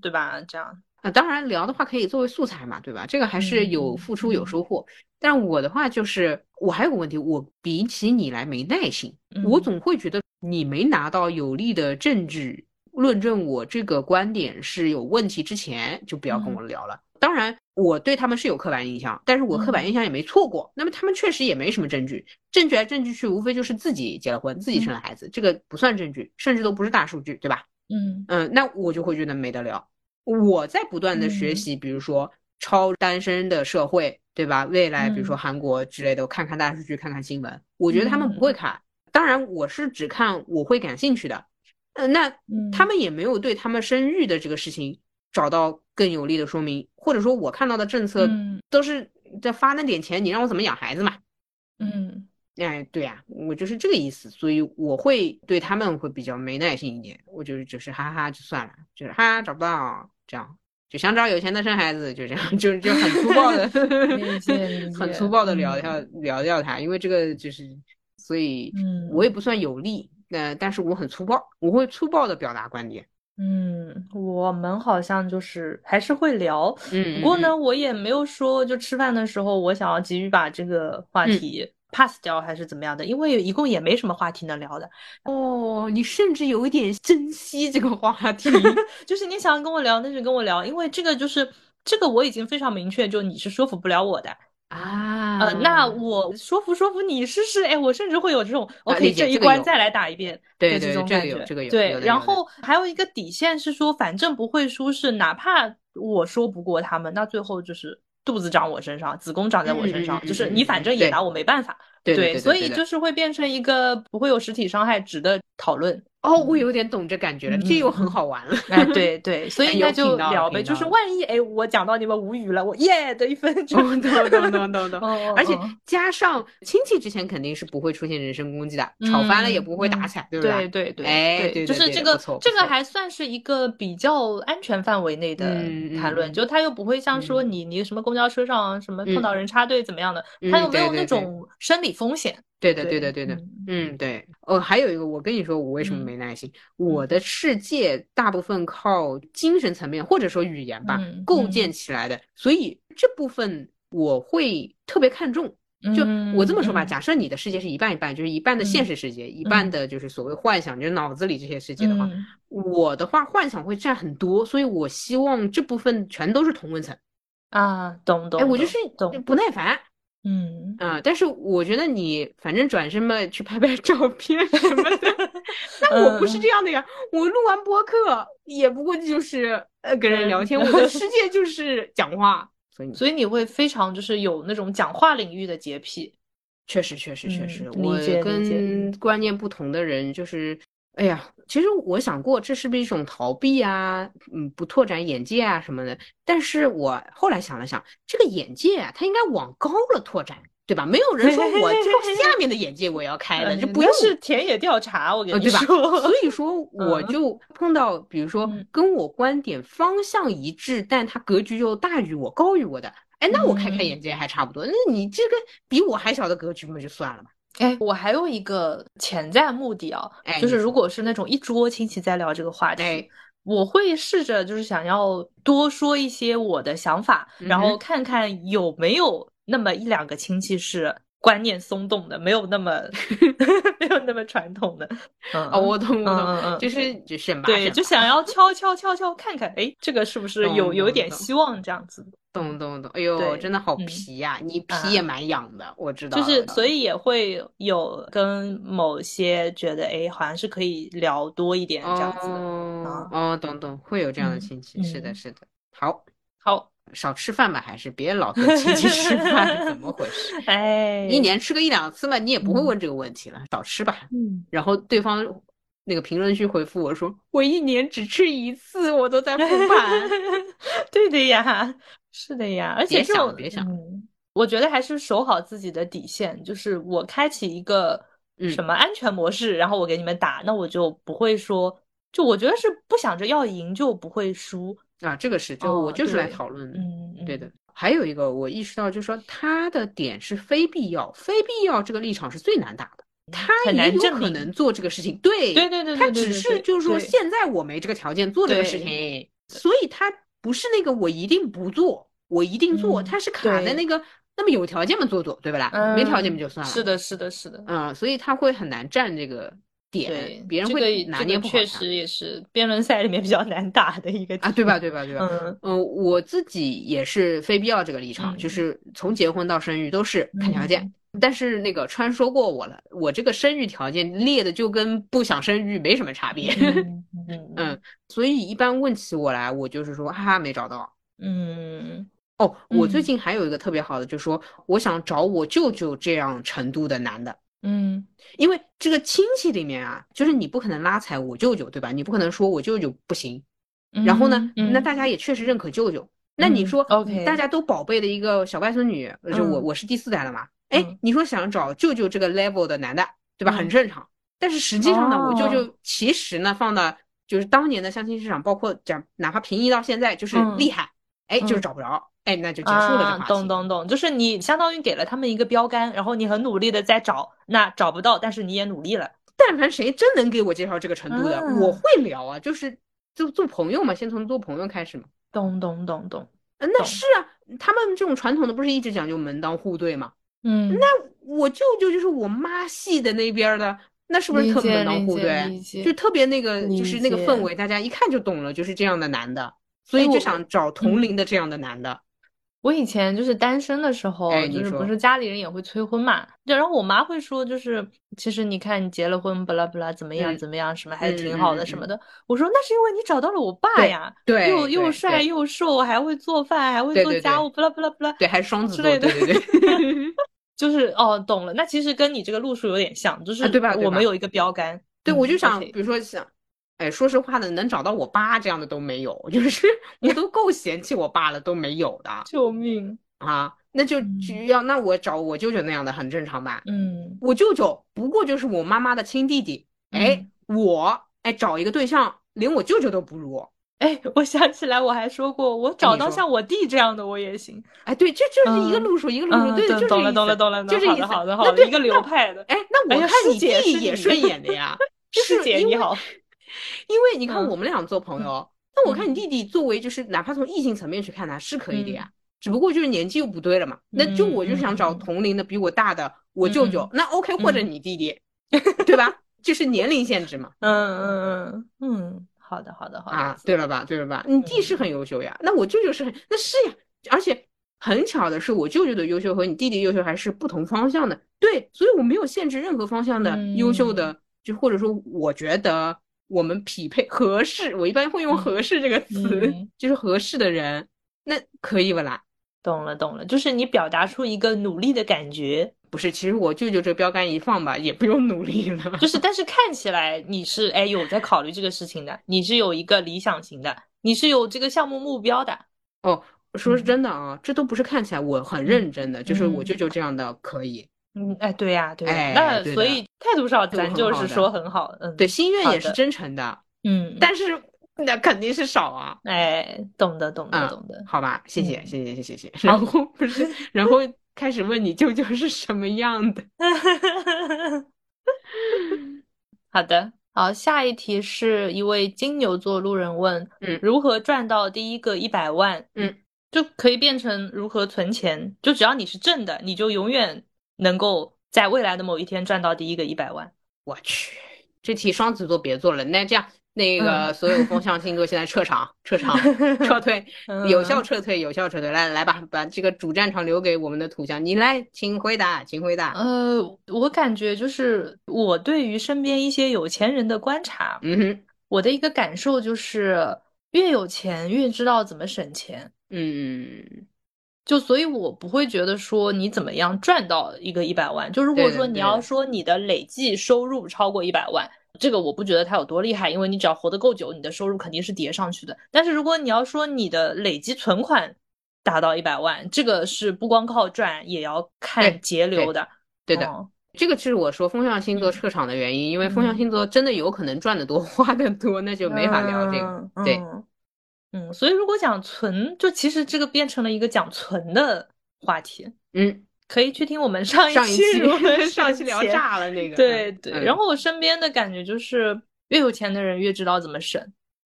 对吧？这样。啊，当然聊的话可以作为素材嘛，对吧？这个还是有付出有收获。但我的话就是，我还有个问题，我比起你来没耐心，我总会觉得你没拿到有力的证据。论证我这个观点是有问题之前，就不要跟我聊了。当然，我对他们是有刻板印象，但是我刻板印象也没错过。那么他们确实也没什么证据，证据来证据去，无非就是自己结了婚，自己生了孩子，这个不算证据，甚至都不是大数据，对吧？嗯嗯，那我就会觉得没得聊。我在不断的学习，比如说超单身的社会，对吧？未来比如说韩国之类的，我看看大数据，看看新闻，我觉得他们不会看。当然，我是只看我会感兴趣的。嗯，那他们也没有对他们生育的这个事情找到更有力的说明，或者说我看到的政策都是在发那点钱，你让我怎么养孩子嘛？嗯，哎，对呀，我就是这个意思，所以我会对他们会比较没耐心一点，我就是就是哈哈就算了，就是哈找不到这样，就想找有钱的生孩子，就这样，就就很粗暴的 很粗暴的聊掉聊掉他，因为这个就是，所以我也不算有利。呃，但是我很粗暴，我会粗暴的表达观点。嗯，我们好像就是还是会聊，嗯，不过呢，我也没有说就吃饭的时候我想要急于把这个话题 pass 掉还是怎么样的，因为一共也没什么话题能聊的。哦，你甚至有一点珍惜这个话题，就是你想跟我聊，那就跟我聊，因为这个就是这个我已经非常明确，就你是说服不了我的。啊，呃，那我说服说服你试试，哎，我甚至会有这种，OK，这一关再来打一遍，对这种感觉，这个。有，对。然后还有一个底线是说，反正不会输，是哪怕我说不过他们，那最后就是肚子长我身上，子宫长在我身上，就是你反正也拿我没办法，对，所以就是会变成一个不会有实体伤害值的讨论。哦，我有点懂这感觉了，这又很好玩了。哎，对对，所以那就聊呗。就是万一哎，我讲到你们无语了，我耶得一分。懂懂懂懂懂懂。而且加上亲戚之前肯定是不会出现人身攻击的，吵翻了也不会打起来，对不对？对对对。哎，对，就是这个这个还算是一个比较安全范围内的谈论，就他又不会像说你你什么公交车上什么碰到人插队怎么样的，他又没有那种生理风险。对的，对的，对的，嗯，对，哦，还有一个，我跟你说，我为什么没耐心？我的世界大部分靠精神层面或者说语言吧构建起来的，所以这部分我会特别看重。就我这么说吧，假设你的世界是一半一半，就是一半的现实世界，一半的就是所谓幻想，就是脑子里这些世界的话，我的话幻想会占很多，所以我希望这部分全都是同温层啊，懂懂？哎，我就是不耐烦。嗯啊，但是我觉得你反正转身嘛，去拍拍照片什么的。那我不是这样的呀，我录完播客也不过就是呃跟人聊天，我的世界就是讲话，所以所以你会非常就是有那种讲话领域的洁癖。确实，确实，确实，我跟观念不同的人就是。哎呀，其实我想过，这是不是一种逃避啊？嗯，不拓展眼界啊什么的。但是我后来想了想，这个眼界啊，它应该往高了拓展，对吧？没有人说我这下面的眼界我要开了，就不用是田野调查，我跟你说。所以说，我就碰到，比如说跟我观点方向一致，但他格局又大于我、高于我的，哎，那我开开眼界还差不多。那你这个比我还小的格局，那就算了吧。哎，我还有一个潜在目的啊，就是如果是那种一桌亲戚在聊这个话题，我会试着就是想要多说一些我的想法，然后看看有没有那么一两个亲戚是观念松动的，没有那么 没有那么传统的。哦，我懂，我懂，就是就是对，就想要敲敲敲敲看看，哎，这个是不是有有点希望这样子。懂懂懂，哎呦，真的好皮呀！你皮也蛮痒的，我知道。就是，所以也会有跟某些觉得，哎，好像是可以聊多一点这样子。哦，懂懂，会有这样的亲戚，是的，是的。好，好，少吃饭吧，还是别老跟亲戚吃饭，怎么回事？哎，一年吃个一两次嘛，你也不会问这个问题了，少吃吧。嗯，然后对方那个评论区回复我说，我一年只吃一次，我都在复盘。对的呀，是的呀，而且别想别想，我觉得还是守好自己的底线，就是我开启一个什么安全模式，然后我给你们打，那我就不会说，就我觉得是不想着要赢就不会输。啊，这个是，就我就是来讨论的，嗯，对的。还有一个，我意识到，就是说他的点是非必要，非必要这个立场是最难打的。他也有可能做这个事情，对，对对对，他只是就是说现在我没这个条件做这个事情，所以他不是那个我一定不做，我一定做，他是卡在那个那么有条件嘛做做，对不啦？没条件嘛就算了。是的，是的，是的，嗯，所以他会很难站这个。点别人会拿捏不好，确实也是辩论赛里面比较难打的一个啊，对吧？对吧？对吧？嗯嗯，我自己也是非必要这个立场，就是从结婚到生育都是看条件。但是那个川说过我了，我这个生育条件列的就跟不想生育没什么差别。嗯，所以一般问起我来，我就是说哈哈没找到。嗯，哦，我最近还有一个特别好的，就是说我想找我舅舅这样程度的男的。嗯，因为这个亲戚里面啊，就是你不可能拉踩我舅舅，对吧？你不可能说我舅舅不行。然后呢，那大家也确实认可舅舅。那你说，OK，大家都宝贝的一个小外孙女，就我我是第四代了嘛？哎，你说想找舅舅这个 level 的男的，对吧？很正常。但是实际上呢，我舅舅其实呢，放到就是当年的相亲市场，包括讲哪怕平移到现在，就是厉害，哎，就是找不着。哎，那就结束了。懂懂懂，就是你相当于给了他们一个标杆，然后你很努力的在找，那找不到，但是你也努力了。但凡谁真能给我介绍这个程度的，我会聊啊，就是就做朋友嘛，先从做朋友开始嘛。懂懂懂懂，嗯，那是啊，他们这种传统的不是一直讲究门当户对吗？嗯，那我舅舅就是我妈系的那边的，那是不是特别门当户对？就特别那个，就是那个氛围，大家一看就懂了，就是这样的男的，所以就想找同龄的这样的男的。我以前就是单身的时候，就是不是家里人也会催婚嘛？对，然后我妈会说，就是其实你看你结了婚，不啦不啦怎么样怎么样，什么还挺好的什么的。我说那是因为你找到了我爸呀，对，又又帅又瘦，还会做饭，还会做家务，不啦不啦不啦，对，还是双子座，对对对，就是哦，懂了。那其实跟你这个路数有点像，就是对吧？我们有一个标杆，对，我就想，比如说想。哎，说实话的，能找到我爸这样的都没有，就是 我都够嫌弃我爸了，都没有的。救命啊！那就只要那我找我舅舅那样的很正常吧？嗯，我舅舅不过就是我妈妈的亲弟弟。哎，我哎找一个对象，连我舅舅都不如。哎，我想起来，我还说过，我找到像我弟这样的我也行。哎，对，这就是一个路数，一个路数，对，就是懂了，懂了，懂了，就是好的，好的，好的，一个流派的。哎，那我看你弟也顺眼的呀，师姐你好。因为你看我们俩做朋友，那我看你弟弟作为就是哪怕从异性层面去看他是可以的呀，只不过就是年纪又不对了嘛。那就我就想找同龄的比我大的我舅舅，那 OK 或者你弟弟，对吧？就是年龄限制嘛。嗯嗯嗯嗯，好的好的好的啊，对了吧对了吧？你弟是很优秀呀，那我舅舅是很那是呀，而且很巧的是我舅舅的优秀和你弟弟优秀还是不同方向的。对，所以我没有限制任何方向的优秀的，就或者说我觉得。我们匹配合适，我一般会用“合适”这个词，就是合适的人，那可以不啦？懂了，懂了，就是你表达出一个努力的感觉，不是？其实我舅舅这标杆一放吧，也不用努力了。就是，但是看起来你是哎有在考虑这个事情的，你是有一个理想型的，你是有这个项目目标的。哦，说是真的啊，这都不是看起来，我很认真的，就是我舅舅这样的可以。嗯，哎，对呀，对，那所以态度上咱就是说很好，嗯，对，心愿也是真诚的，嗯，但是那肯定是少啊，哎，懂的，懂的，懂得，好吧，谢谢，谢谢，谢谢，谢谢。然后不是，然后开始问你舅舅是什么样的，好的，好，下一题是一位金牛座路人问，嗯，如何赚到第一个一百万？嗯，就可以变成如何存钱，就只要你是正的，你就永远。能够在未来的某一天赚到第一个一百万，我去，这题双子座别做了。那这样，那个所有风象星座现在撤场，撤场，撤退，有效撤退，有效撤退。来来吧，把这个主战场留给我们的土象，你来，请回答，请回答。呃，我感觉就是我对于身边一些有钱人的观察，嗯哼，我的一个感受就是，越有钱越知道怎么省钱。嗯。就所以，我不会觉得说你怎么样赚到一个一百万。就如果说你要说你的累计收入超过一百万，这个我不觉得它有多厉害，因为你只要活得够久，你的收入肯定是叠上去的。但是如果你要说你的累积存款达到一百万，这个是不光靠赚，也要看节流的。对的，这个是我说风象星座撤场的原因，因为风象星座真的有可能赚的多，花的多，那就没法聊这个。对。嗯，所以如果讲存，就其实这个变成了一个讲存的话题。嗯，可以去听我们上一期，上一期 聊炸 了那个。对对。然后我身边的感觉就是，越有钱的人越知道怎么省。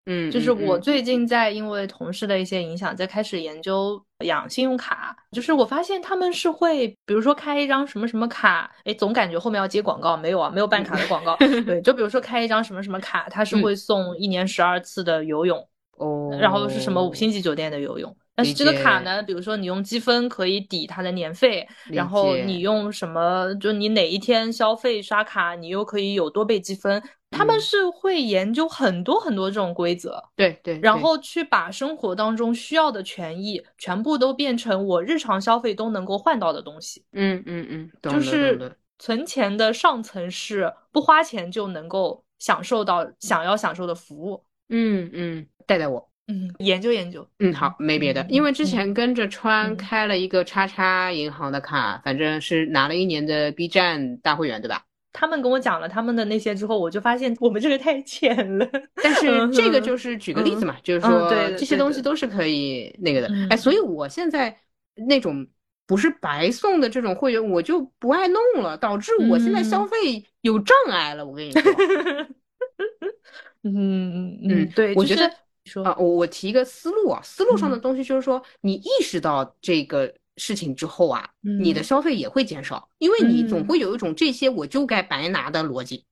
嗯，就是我最近在因为同事的一些影响，在开始研究养信用卡。就是我发现他们是会，比如说开一张什么什么卡，哎，总感觉后面要接广告，没有啊，没有办卡的广告。对，就比如说开一张什么什么卡，它是会送一年十二次的游泳。哦，然后是什么五星级酒店的游泳？但是这个卡呢，比如说你用积分可以抵它的年费，然后你用什么，就你哪一天消费刷卡，你又可以有多倍积分。他们是会研究很多很多这种规则，对对，然后去把生活当中需要的权益全部都变成我日常消费都能够换到的东西。嗯嗯嗯，就是存钱的上层是不花钱就能够享受到想要享受的服务。嗯嗯。带带我，嗯，研究研究，嗯，好，没别的，因为之前跟着川开了一个叉叉银行的卡，反正是拿了一年的 B 站大会员，对吧？他们跟我讲了他们的那些之后，我就发现我们这个太浅了。但是这个就是举个例子嘛，就是说这些东西都是可以那个的。哎，所以我现在那种不是白送的这种会员，我就不爱弄了，导致我现在消费有障碍了。我跟你说，嗯嗯，对，我觉得。啊，我我提一个思路啊，思路上的东西就是说，你意识到这个事情之后啊，你的消费也会减少，因为你总会有一种这些我就该白拿的逻辑，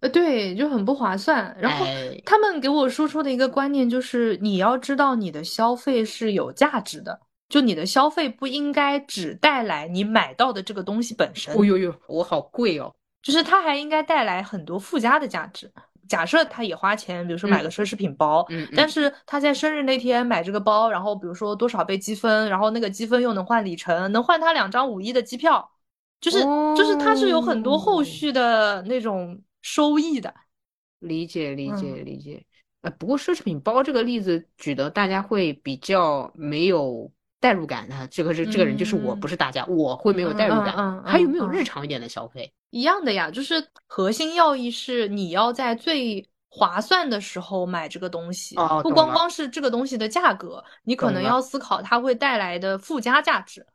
呃，对，就很不划算。然后他们给我输出的一个观念就是，你要知道你的消费是有价值的，就你的消费不应该只带来你买到的这个东西本身。哦呦呦，我好贵哦，就是它还应该带来很多附加的价值。假设他也花钱，比如说买个奢侈品包，嗯，但是他在生日那天买这个包，然后比如说多少倍积分，然后那个积分又能换里程，能换他两张五一的机票，就是就是他是有很多后续的那种收益的。理解理解理解。呃，不过奢侈品包这个例子举的大家会比较没有代入感的，这个是这个人就是我不是大家，我会没有代入感。还有没有日常一点的消费？一样的呀，就是核心要义是你要在最划算的时候买这个东西，不光光是这个东西的价格，你可能要思考它会带来的附加价值。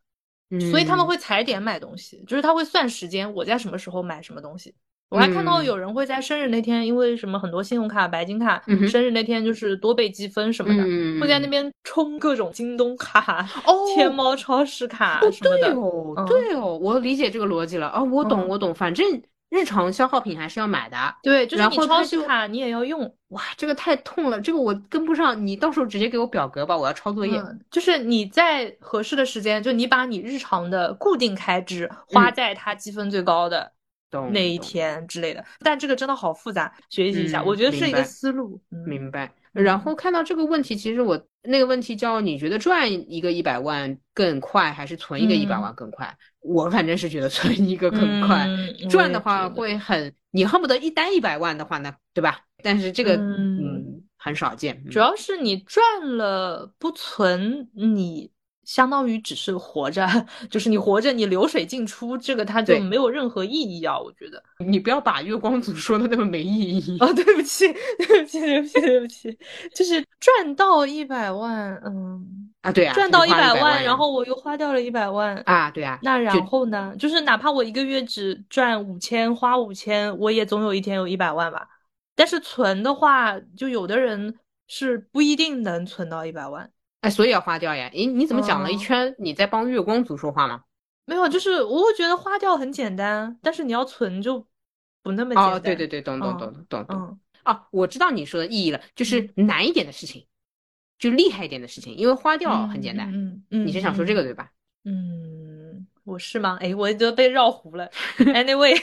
所以他们会踩点买东西，就是他会算时间，我在什么时候买什么东西。我还看到有人会在生日那天，因为什么很多信用卡、白金卡，生日那天就是多倍积分什么的，会在那边充各种京东卡、哦天猫超市卡什么的。对哦，对哦，我理解这个逻辑了啊，我懂，我懂。反正日常消耗品还是要买的。对，就是你超市卡你也要用。哇，这个太痛了，这个我跟不上。你到时候直接给我表格吧，我要抄作业。就是你在合适的时间，就你把你日常的固定开支花在它积分最高的。那一天之类的，但这个真的好复杂，学习一下，我觉得是一个思路。明白。然后看到这个问题，其实我那个问题叫你觉得赚一个一百万更快，还是存一个一百万更快？我反正是觉得存一个更快，赚的话会很，你恨不得一单一百万的话呢，对吧？但是这个嗯很少见，主要是你赚了不存你。相当于只是活着，就是你活着，你流水进出，这个它就没有任何意义啊！我觉得你不要把月光族说的那么没意义啊！对不起，对不起，对不起，对不起，就是赚到一百万，嗯啊，对啊，赚到一百万，然后我又花掉了一百万啊，对啊，那然后呢？就是哪怕我一个月只赚五千，花五千，我也总有一天有一百万吧。但是存的话，就有的人是不一定能存到一百万。哎，所以要花掉呀！诶，你怎么讲了一圈？你在帮月光族说话吗？没有，就是我会觉得花掉很简单，但是你要存就不那么简单。哦，对对对，懂懂懂懂懂。哦，我知道你说的意义了，就是难一点的事情，就厉害一点的事情，因为花掉很简单。嗯嗯，你是想说这个对吧？嗯，我是吗？哎，我都被绕糊了。Anyway。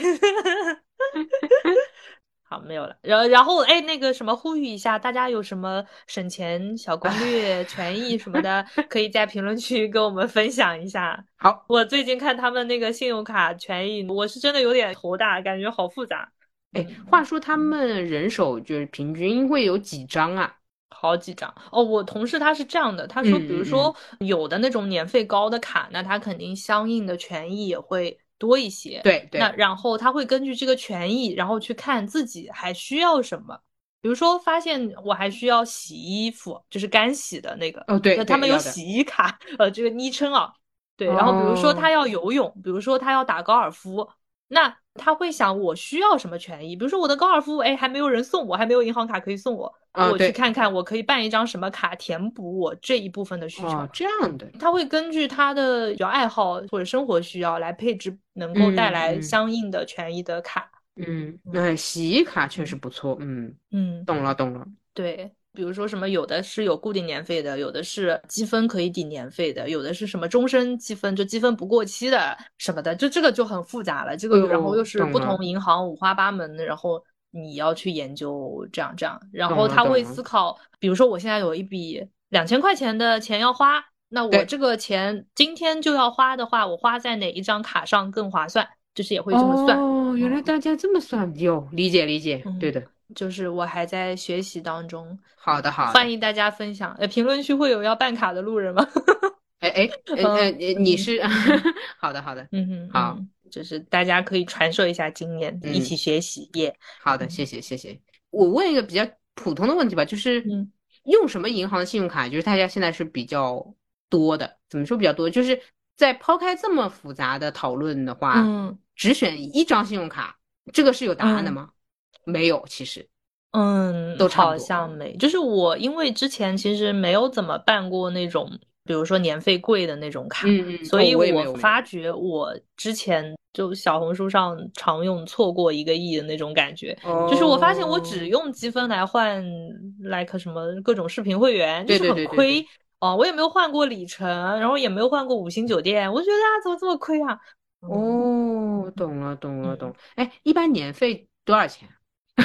好，没有了。然后，然后，哎，那个什么，呼吁一下，大家有什么省钱小攻略、权益什么的，可以在评论区跟我们分享一下。好，我最近看他们那个信用卡权益，我是真的有点头大，感觉好复杂。哎，话说他们人手就是平均会有几张啊？好几张哦。我同事他是这样的，他说，比如说有的那种年费高的卡，那他肯定相应的权益也会。多一些，对对，那然后他会根据这个权益，然后去看自己还需要什么。比如说，发现我还需要洗衣服，就是干洗的那个。哦，对，他们有洗衣卡，呃，这个昵称啊。对，然后比如说他要游泳，比如说他要打高尔夫，那。他会想我需要什么权益，比如说我的高尔夫，哎，还没有人送我，还没有银行卡可以送我，我去看看，我可以办一张什么卡填补我这一部分的需求。这样的，他会根据他的比较爱好或者生活需要来配置能够带来相应的权益的卡。嗯，那洗衣卡确实不错。嗯嗯，懂了懂了。对。比如说什么，有的是有固定年费的，有的是积分可以抵年费的，有的是什么终身积分，就积分不过期的什么的，就这个就很复杂了。这个然后又是不同银行五花八门的，然后你要去研究这样这样，然后他会思考，比如说我现在有一笔两千块钱的钱要花，那我这个钱今天就要花的话，我花在哪一张卡上更划算？就是也会这么算。哦，原来大家这么算，哟理解理解，对的。就是我还在学习当中，好的好，欢迎大家分享。呃，评论区会有要办卡的路人吗？哎哎，呃，你是好的 好的，嗯嗯，好，就是大家可以传授一下经验，一起学习耶。好的，谢谢谢谢。我问一个比较普通的问题吧，就是用什么银行的信用卡？就是大家现在是比较多的，怎么说比较多？就是在抛开这么复杂的讨论的话，嗯，只选一张信用卡，这个是有答案的吗？没有，其实，嗯，都好像没。就是我，因为之前其实没有怎么办过那种，比如说年费贵的那种卡，所以我发觉我之前就小红书上常用错过一个亿的那种感觉。就是我发现我只用积分来换，like 什么各种视频会员，就是很亏哦。我也没有换过里程，然后也没有换过五星酒店，我觉得啊，怎么这么亏啊？哦，懂了，懂了，懂。哎，一般年费多少钱？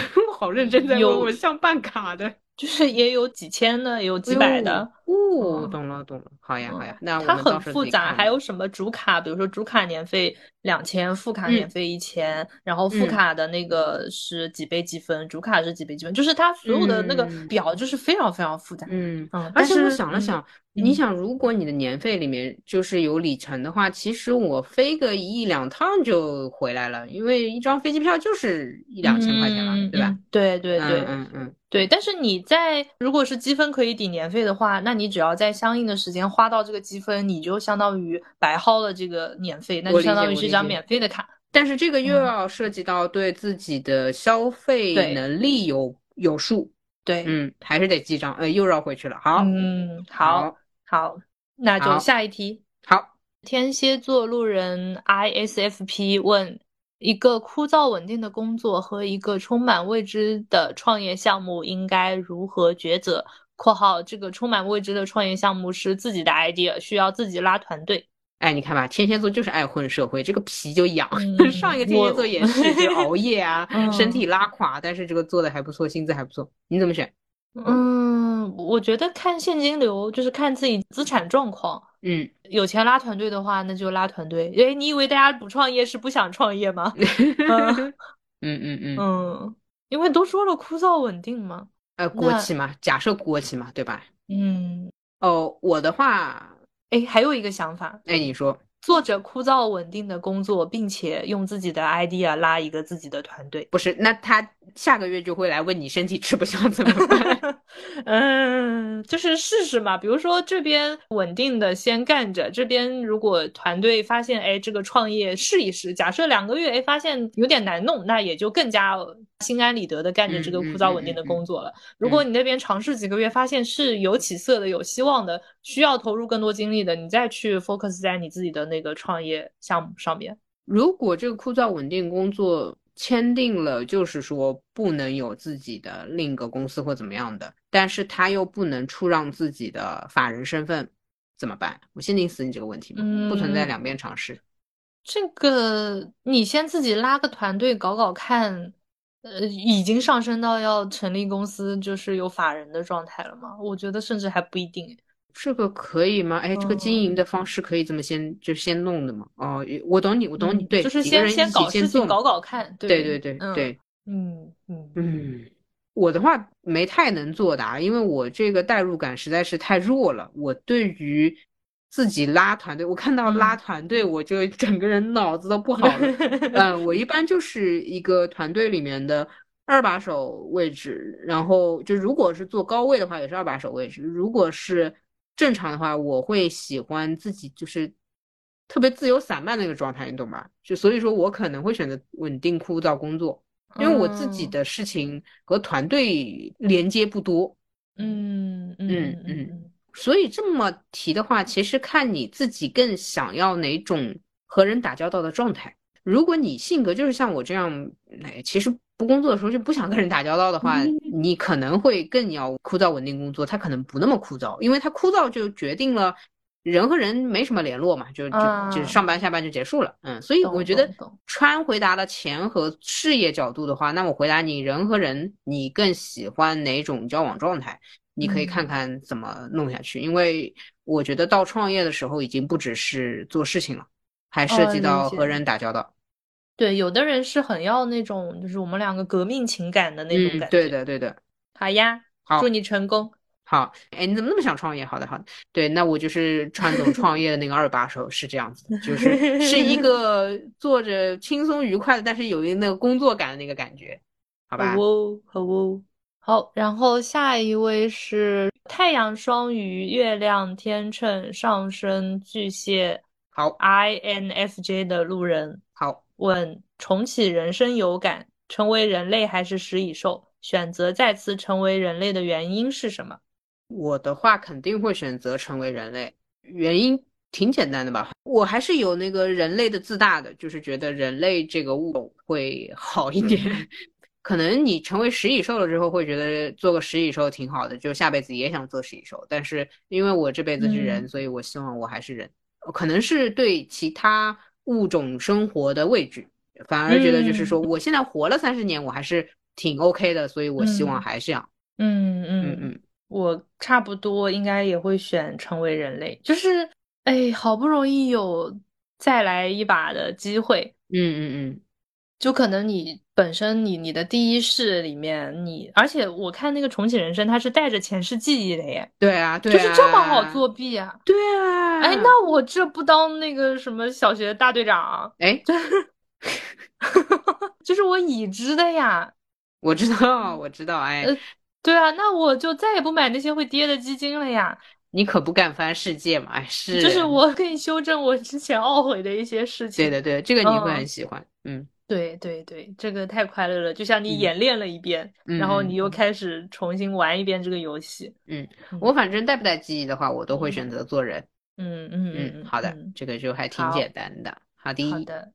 我好认真在问，我像办卡的，就是也有几千的，有几百的。哦，懂了懂了，好呀好呀。那它很复杂，还有什么主卡？比如说主卡年费两千，副卡年费一千，然后副卡的那个是几倍积分，主卡是几倍积分，就是它所有的那个表就是非常非常复杂。嗯嗯。而且我想了想，你想，如果你的年费里面就是有里程的话，其实我飞个一两趟就回来了，因为一张飞机票就是一两千块钱嘛，对吧？对对对，嗯嗯。对，但是你在如果是积分可以抵年费的话，那你只要在相应的时间花到这个积分，你就相当于白薅了这个年费，那就相当于是一张免费的卡。但是这个又要涉及到对自己的消费能力有有数。对，嗯，还是得记账。呃，又绕回去了。好，嗯，好，好，那就下一题。好，天蝎座路人 ISFP 问。一个枯燥稳定的工作和一个充满未知的创业项目应该如何抉择？（括号这个充满未知的创业项目是自己的 idea，需要自己拉团队。）哎，你看吧，天蝎座就是爱混社会，这个皮就痒。上一个天蝎座也是，就熬夜啊，身体拉垮，但是这个做的还不错，薪资还不错。你怎么选？嗯，我觉得看现金流，就是看自己资产状况。嗯，有钱拉团队的话，那就拉团队。哎，你以为大家不创业是不想创业吗？嗯嗯嗯嗯，因为都说了枯燥稳定嘛。呃，国企嘛，假设国企嘛，对吧？嗯。哦，我的话，哎，还有一个想法。哎，你说。做着枯燥稳定的工作，并且用自己的 idea 拉一个自己的团队，不是？那他下个月就会来问你身体吃不消怎么办？嗯，就是试试嘛。比如说这边稳定的先干着，这边如果团队发现，哎，这个创业试一试。假设两个月，哎，发现有点难弄，那也就更加心安理得的干着这个枯燥稳定的工作了。如果你那边尝试几个月，发现是有起色的、有希望的，需要投入更多精力的，你再去 focus 在你自己的。那个创业项目上面，如果这个枯燥稳定工作签订了，就是说不能有自己的另一个公司或怎么样的，但是他又不能出让自己的法人身份，怎么办？我先定死你这个问题吗？不存在两边尝试。这个你先自己拉个团队搞搞看，呃，已经上升到要成立公司，就是有法人的状态了吗？我觉得甚至还不一定。这个可以吗？哎，这个经营的方式可以这么先就先弄的吗？哦，我懂你，我懂你，对，就是先先搞事情，搞搞看。对对对对，嗯嗯嗯。我的话没太能作答，因为我这个代入感实在是太弱了。我对于自己拉团队，我看到拉团队，我就整个人脑子都不好了。嗯，我一般就是一个团队里面的二把手位置，然后就如果是做高位的话，也是二把手位置。如果是正常的话，我会喜欢自己就是特别自由散漫的一个状态，你懂吧？就所以说我可能会选择稳定枯燥工作。因为我自己的事情和团队连接不多，嗯嗯嗯，所以这么提的话，其实看你自己更想要哪种和人打交道的状态。如果你性格就是像我这样，哎，其实不工作的时候就不想跟人打交道的话，你可能会更要枯燥稳定工作。他可能不那么枯燥，因为他枯燥就决定了。人和人没什么联络嘛，就就就上班下班就结束了，嗯，所以我觉得川回答了钱和事业角度的话，那我回答你人和人，你更喜欢哪种交往状态？你可以看看怎么弄下去，因为我觉得到创业的时候已经不只是做事情了，还涉及到和人打交道。对，有的人是很要那种就是我们两个革命情感的那种感觉。对的，对的。好呀，好，祝你成功。好，哎，你怎么那么想创业？好的，好的，对，那我就是川总创业的那个二把手，是这样子，就是是一 个做着轻松愉快的，但是有一那个工作感的那个感觉，好吧？好哦，好哦，好。然后下一位是太阳双鱼、月亮天秤、上升巨蟹，好，INFJ 的路人，好，问重启人生有感，成为人类还是食蚁兽？选择再次成为人类的原因是什么？我的话肯定会选择成为人类，原因挺简单的吧，我还是有那个人类的自大的，就是觉得人类这个物种会好一点。可能你成为食蚁兽了之后，会觉得做个食蚁兽挺好的，就下辈子也想做食蚁兽。但是因为我这辈子是人，所以我希望我还是人。可能是对其他物种生活的畏惧，反而觉得就是说，我现在活了三十年，我还是挺 OK 的，所以我希望还是这样。嗯嗯嗯。我差不多应该也会选成为人类，就是哎，好不容易有再来一把的机会，嗯嗯嗯，就可能你本身你你的第一世里面你，而且我看那个重启人生，它是带着前世记忆的耶，对啊，对啊，就是这么好作弊啊，对啊，哎，那我这不当那个什么小学大队长，哎，就是我已知的呀，我知道，我知道，哎。对啊，那我就再也不买那些会跌的基金了呀！你可不干翻世界嘛？哎，是，就是我可以修正我之前懊悔的一些事情。对的，对，这个你会很喜欢。嗯，对对对，这个太快乐了，就像你演练了一遍，然后你又开始重新玩一遍这个游戏。嗯，我反正带不带记忆的话，我都会选择做人。嗯嗯嗯，好的，这个就还挺简单的。好的，好的。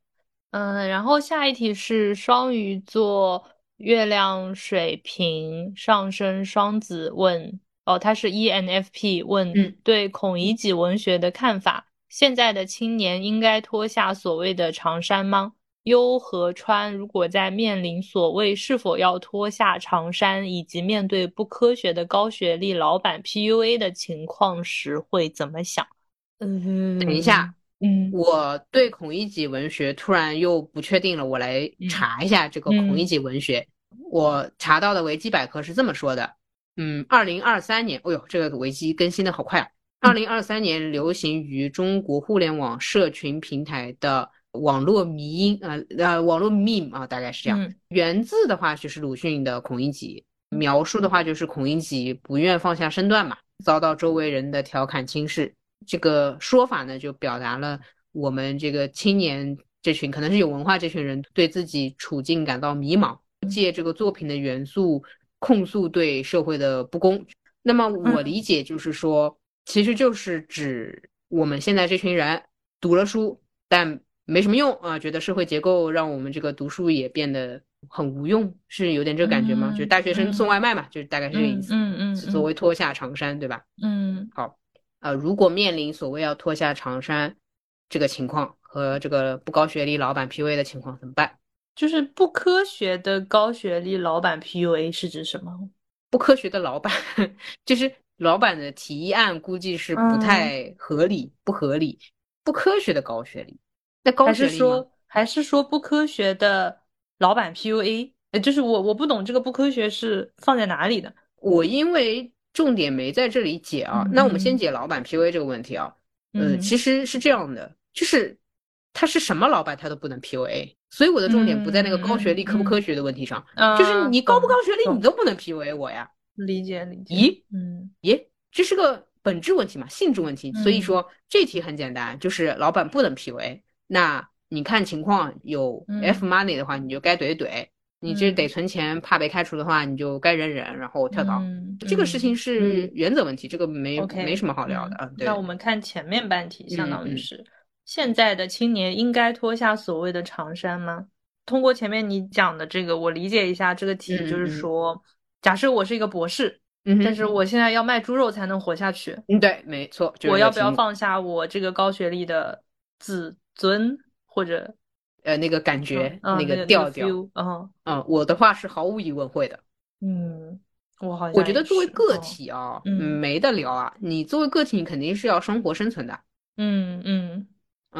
嗯，然后下一题是双鱼座。月亮水瓶上升双子问哦，他是 ENFP 问对孔乙己文学的看法。现在的青年应该脱下所谓的长衫吗？优和川如果在面临所谓是否要脱下长衫，以及面对不科学的高学历老板 PUA 的情况时，会怎么想？嗯，等一下，嗯，我对孔乙己文学突然又不确定了，我来查一下这个孔乙己文学。我查到的维基百科是这么说的，嗯，二零二三年，哦呦，这个维基更新的好快啊！二零二三年流行于中国互联网社群平台的网络迷音啊，呃，网络 meme 啊，大概是这样。源自的话就是鲁迅的《孔乙己》，描述的话就是孔乙己不愿放下身段嘛，遭到周围人的调侃轻视。这个说法呢，就表达了我们这个青年这群可能是有文化这群人对自己处境感到迷茫。借这个作品的元素控诉对社会的不公，那么我理解就是说，其实就是指我们现在这群人读了书，但没什么用啊，觉得社会结构让我们这个读书也变得很无用，是有点这个感觉吗？就是大学生送外卖嘛，就是大概是这个意思。嗯嗯。所谓脱下长衫，对吧？嗯。好，呃，如果面临所谓要脱下长衫这个情况和这个不高学历老板 P u a 的情况怎么办？就是不科学的高学历老板 PUA 是指什么？不科学的老板，就是老板的提案估计是不太合理、不合理、不科学的高学历。那高学历还是说还是说不科学的老板 PUA？呃，就是我我不懂这个不科学是放在哪里的。我因为重点没在这里解啊，那我们先解老板 PUA 这个问题啊。嗯，其实是这样的，就是他是什么老板他都不能 PUA。所以我的重点不在那个高学历科不科学的问题上，就是你高不高学历你都不能 PUA 我呀。理解理解。咦，嗯，咦，这是个本质问题嘛，性质问题。所以说这题很简单，就是老板不能 PUA。那你看情况有 F money 的话，你就该怼怼；你这得存钱，怕被开除的话，你就该忍忍，然后跳槽。这个事情是原则问题，这个没没什么好聊的啊。那我们看前面半题，相当于是。现在的青年应该脱下所谓的长衫吗？通过前面你讲的这个，我理解一下这个题，就是说，假设我是一个博士，但是我现在要卖猪肉才能活下去。嗯，对，没错。我要不要放下我这个高学历的自尊或者呃那个感觉那个调调？嗯嗯，我的话是毫无疑问会的。嗯，我好像我觉得作为个体啊，没得聊啊。你作为个体，你肯定是要生活生存的。嗯嗯。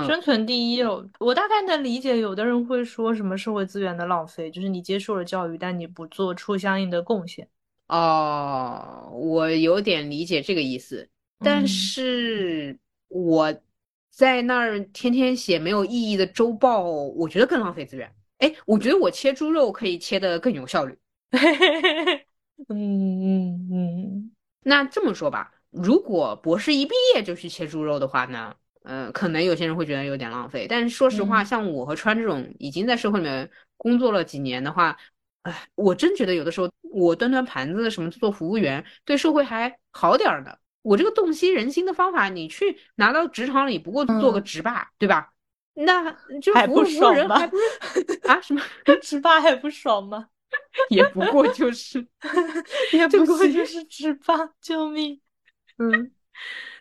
生存第一哦，我大概能理解，有的人会说什么社会资源的浪费，就是你接受了教育，但你不做出相应的贡献。哦，我有点理解这个意思，但是我在那儿天天写没有意义的周报，我觉得更浪费资源。哎，我觉得我切猪肉可以切得更有效率。嗯嗯嗯，那这么说吧，如果博士一毕业就去切猪肉的话呢？呃，可能有些人会觉得有点浪费，但是说实话，像我和川这种已经在社会里面工作了几年的话，哎，我真觉得有的时候我端端盘子什么做服务员，对社会还好点儿的。我这个洞悉人心的方法，你去拿到职场里，不过做个职霸，对吧？那就服务服务人还不是 啊？什么职霸还不爽吗？也不过就是，也不过就是职霸，救命！嗯。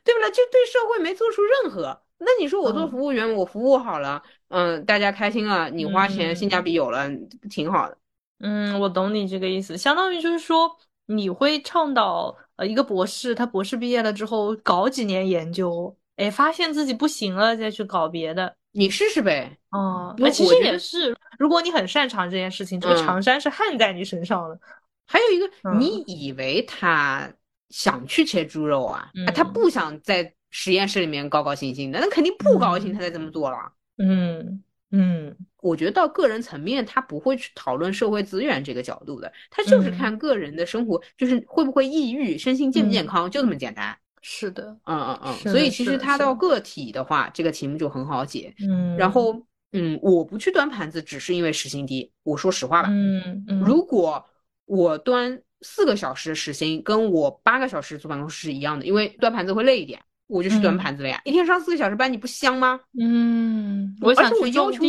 对不啦？就对社会没做出任何。那你说我做服务员，我服务好了，嗯，大家开心了，你花钱性价比有了，挺好的。嗯，我懂你这个意思，相当于就是说你会倡导呃一个博士，他博士毕业了之后搞几年研究，哎，发现自己不行了再去搞别的，你试试呗。哦，那其实也是，如果你很擅长这件事情，这个长衫是焊在你身上的。还有一个，你以为他？想去切猪肉啊？他不想在实验室里面高高兴兴的，那肯定不高兴，他才这么做了。嗯嗯，我觉得到个人层面，他不会去讨论社会资源这个角度的，他就是看个人的生活，就是会不会抑郁，身心健不健康，就这么简单。是的，嗯嗯嗯。所以其实他到个体的话，这个题目就很好解。嗯，然后嗯，我不去端盘子，只是因为时薪低。我说实话吧，嗯嗯，如果我端。四个小时时薪跟我八个小时坐办公室是一样的，因为端盘子会累一点，我就是端盘子了呀。一天上四个小时班，你不香吗？嗯，而且我要求，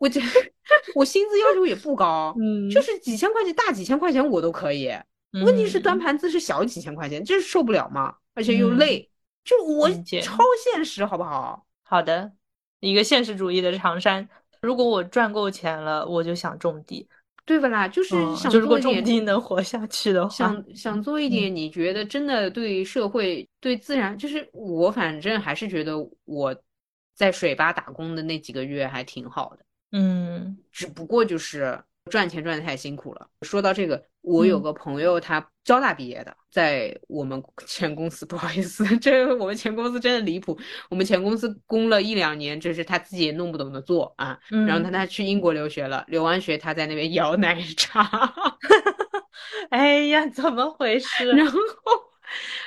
我这我薪资要求也不高，嗯，就是几千块钱，大几千块钱我都可以。问题是端盘子是小几千块钱，这是受不了吗？而且又累，就我超现实，好不好？好的，一个现实主义的长衫。如果我赚够钱了，我就想种地。对不啦？就是想做一点能活下去的话，想想做一点，你觉得真的对社会、对自然，就是我反正还是觉得我在水吧打工的那几个月还挺好的。嗯，只不过就是赚钱赚的太辛苦了。说到这个。我有个朋友，他交大毕业的，在我们 前公司，不好意思，这我们前公司真的离谱。我们前公司工了一两年，就是他自己也弄不懂的做啊。然后他他去英国留学了，留完学他在那边摇奶茶。哎呀，怎么回事？然后，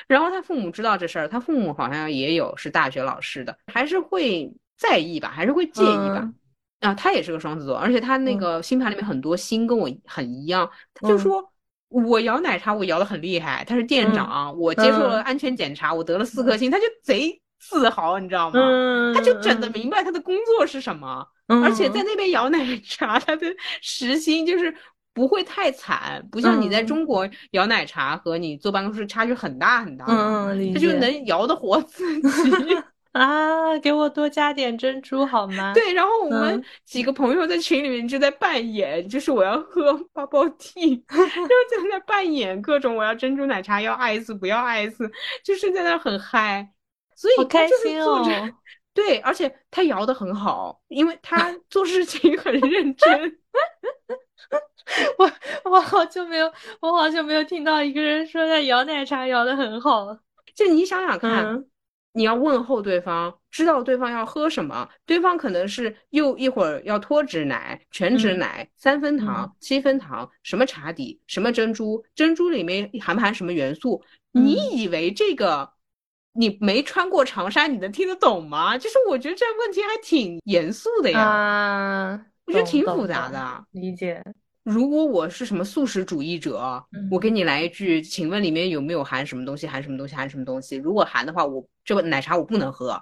然后他父母知道这事儿，他父母好像也有是大学老师的，还是会在意吧，还是会介意吧。啊，他也是个双子座，而且他那个星盘里面很多星跟我很一样。他就说，我摇奶茶，我摇的很厉害。他是店长，我接受了安全检查，我得了四颗星，他就贼自豪，你知道吗？他就整的明白他的工作是什么，而且在那边摇奶茶，他的时薪就是不会太惨，不像你在中国摇奶茶和你坐办公室差距很大很大。嗯，他就能摇得活自己。啊，给我多加点珍珠好吗？对，然后我们几个朋友在群里面就在扮演，就是我要喝 bubble tea，然后就在扮演各种我要珍珠奶茶，要 ice 不要 ice，就是在那很嗨，所以开心哦。对，而且他摇的很好，因为他 做事情很认真。我我好久没有，我好久没有听到一个人说他摇奶茶摇的很好。就你想想看。你要问候对方，知道对方要喝什么，对方可能是又一会儿要脱脂奶、全脂奶、三分糖、七分糖，什么茶底，什么珍珠，珍珠里面含不含什么元素？你以为这个你没穿过长衫，你能听得懂吗？就是我觉得这问题还挺严肃的呀，我觉得挺复杂的，理解。如果我是什么素食主义者，我给你来一句，请问里面有没有含什么东西？含什么东西？含什么东西？如果含的话，我这个奶茶我不能喝，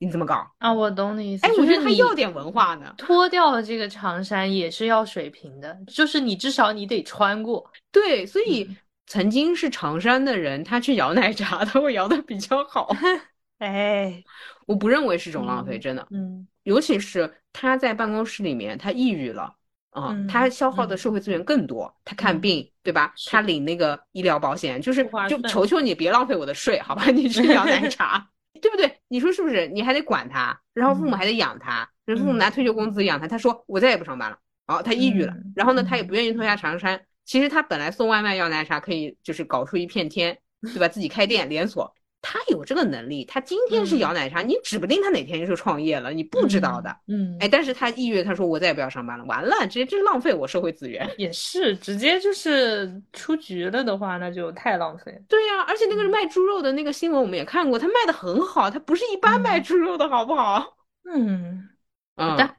你怎么搞啊？我懂你意思。哎，我觉得他要点文化呢。脱掉了这个长衫也是要水平的，就是你至少你得穿过。对，所以曾经是长衫的人，他去摇奶茶，他会摇的比较好。哎，我不认为是种浪费，真的。嗯，尤其是他在办公室里面，他抑郁了。啊，他消耗的社会资源更多，他看病，对吧？他领那个医疗保险，就是就求求你别浪费我的税，好吧？你去摇奶 茶，对不对？你说是不是？你还得管他，然后父母还得养他，人父母拿退休工资养他。他说我再也不上班了，好，他抑郁了，然后呢，他也不愿意脱下长衫。其实他本来送外卖要奶茶，可以就是搞出一片天，对吧？自己开店连锁。他有这个能力，他今天是摇奶茶，你指不定他哪天就创业了，你不知道的。嗯，哎，但是他抑郁，他说我再也不要上班了，完了，直接这是浪费我社会资源。也是，直接就是出局了的话，那就太浪费。对呀，而且那个卖猪肉的那个新闻我们也看过，他卖的很好，他不是一般卖猪肉的好不好？嗯，好的，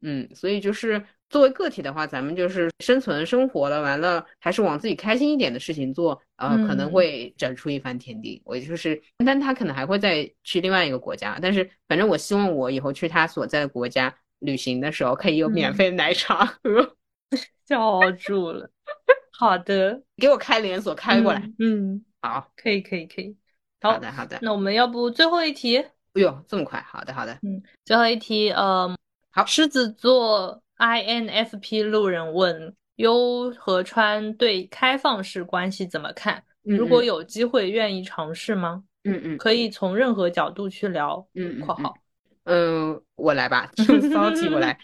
嗯，所以就是。作为个体的话，咱们就是生存生活了，完了还是往自己开心一点的事情做，呃，可能会整出一番天地。我就是，但他可能还会再去另外一个国家，但是反正我希望我以后去他所在的国家旅行的时候，可以有免费奶茶喝。笑住了。好的，给我开连锁开过来。嗯，好，可以，可以，可以。好的，好的。那我们要不最后一题？哎呦，这么快？好的，好的。嗯，最后一题，呃，好，狮子座。INFP 路人问：优和川对开放式关系怎么看？如果有机会，愿意尝试吗？嗯嗯，可以从任何角度去聊。嗯括号，嗯，我来吧，骚气我来。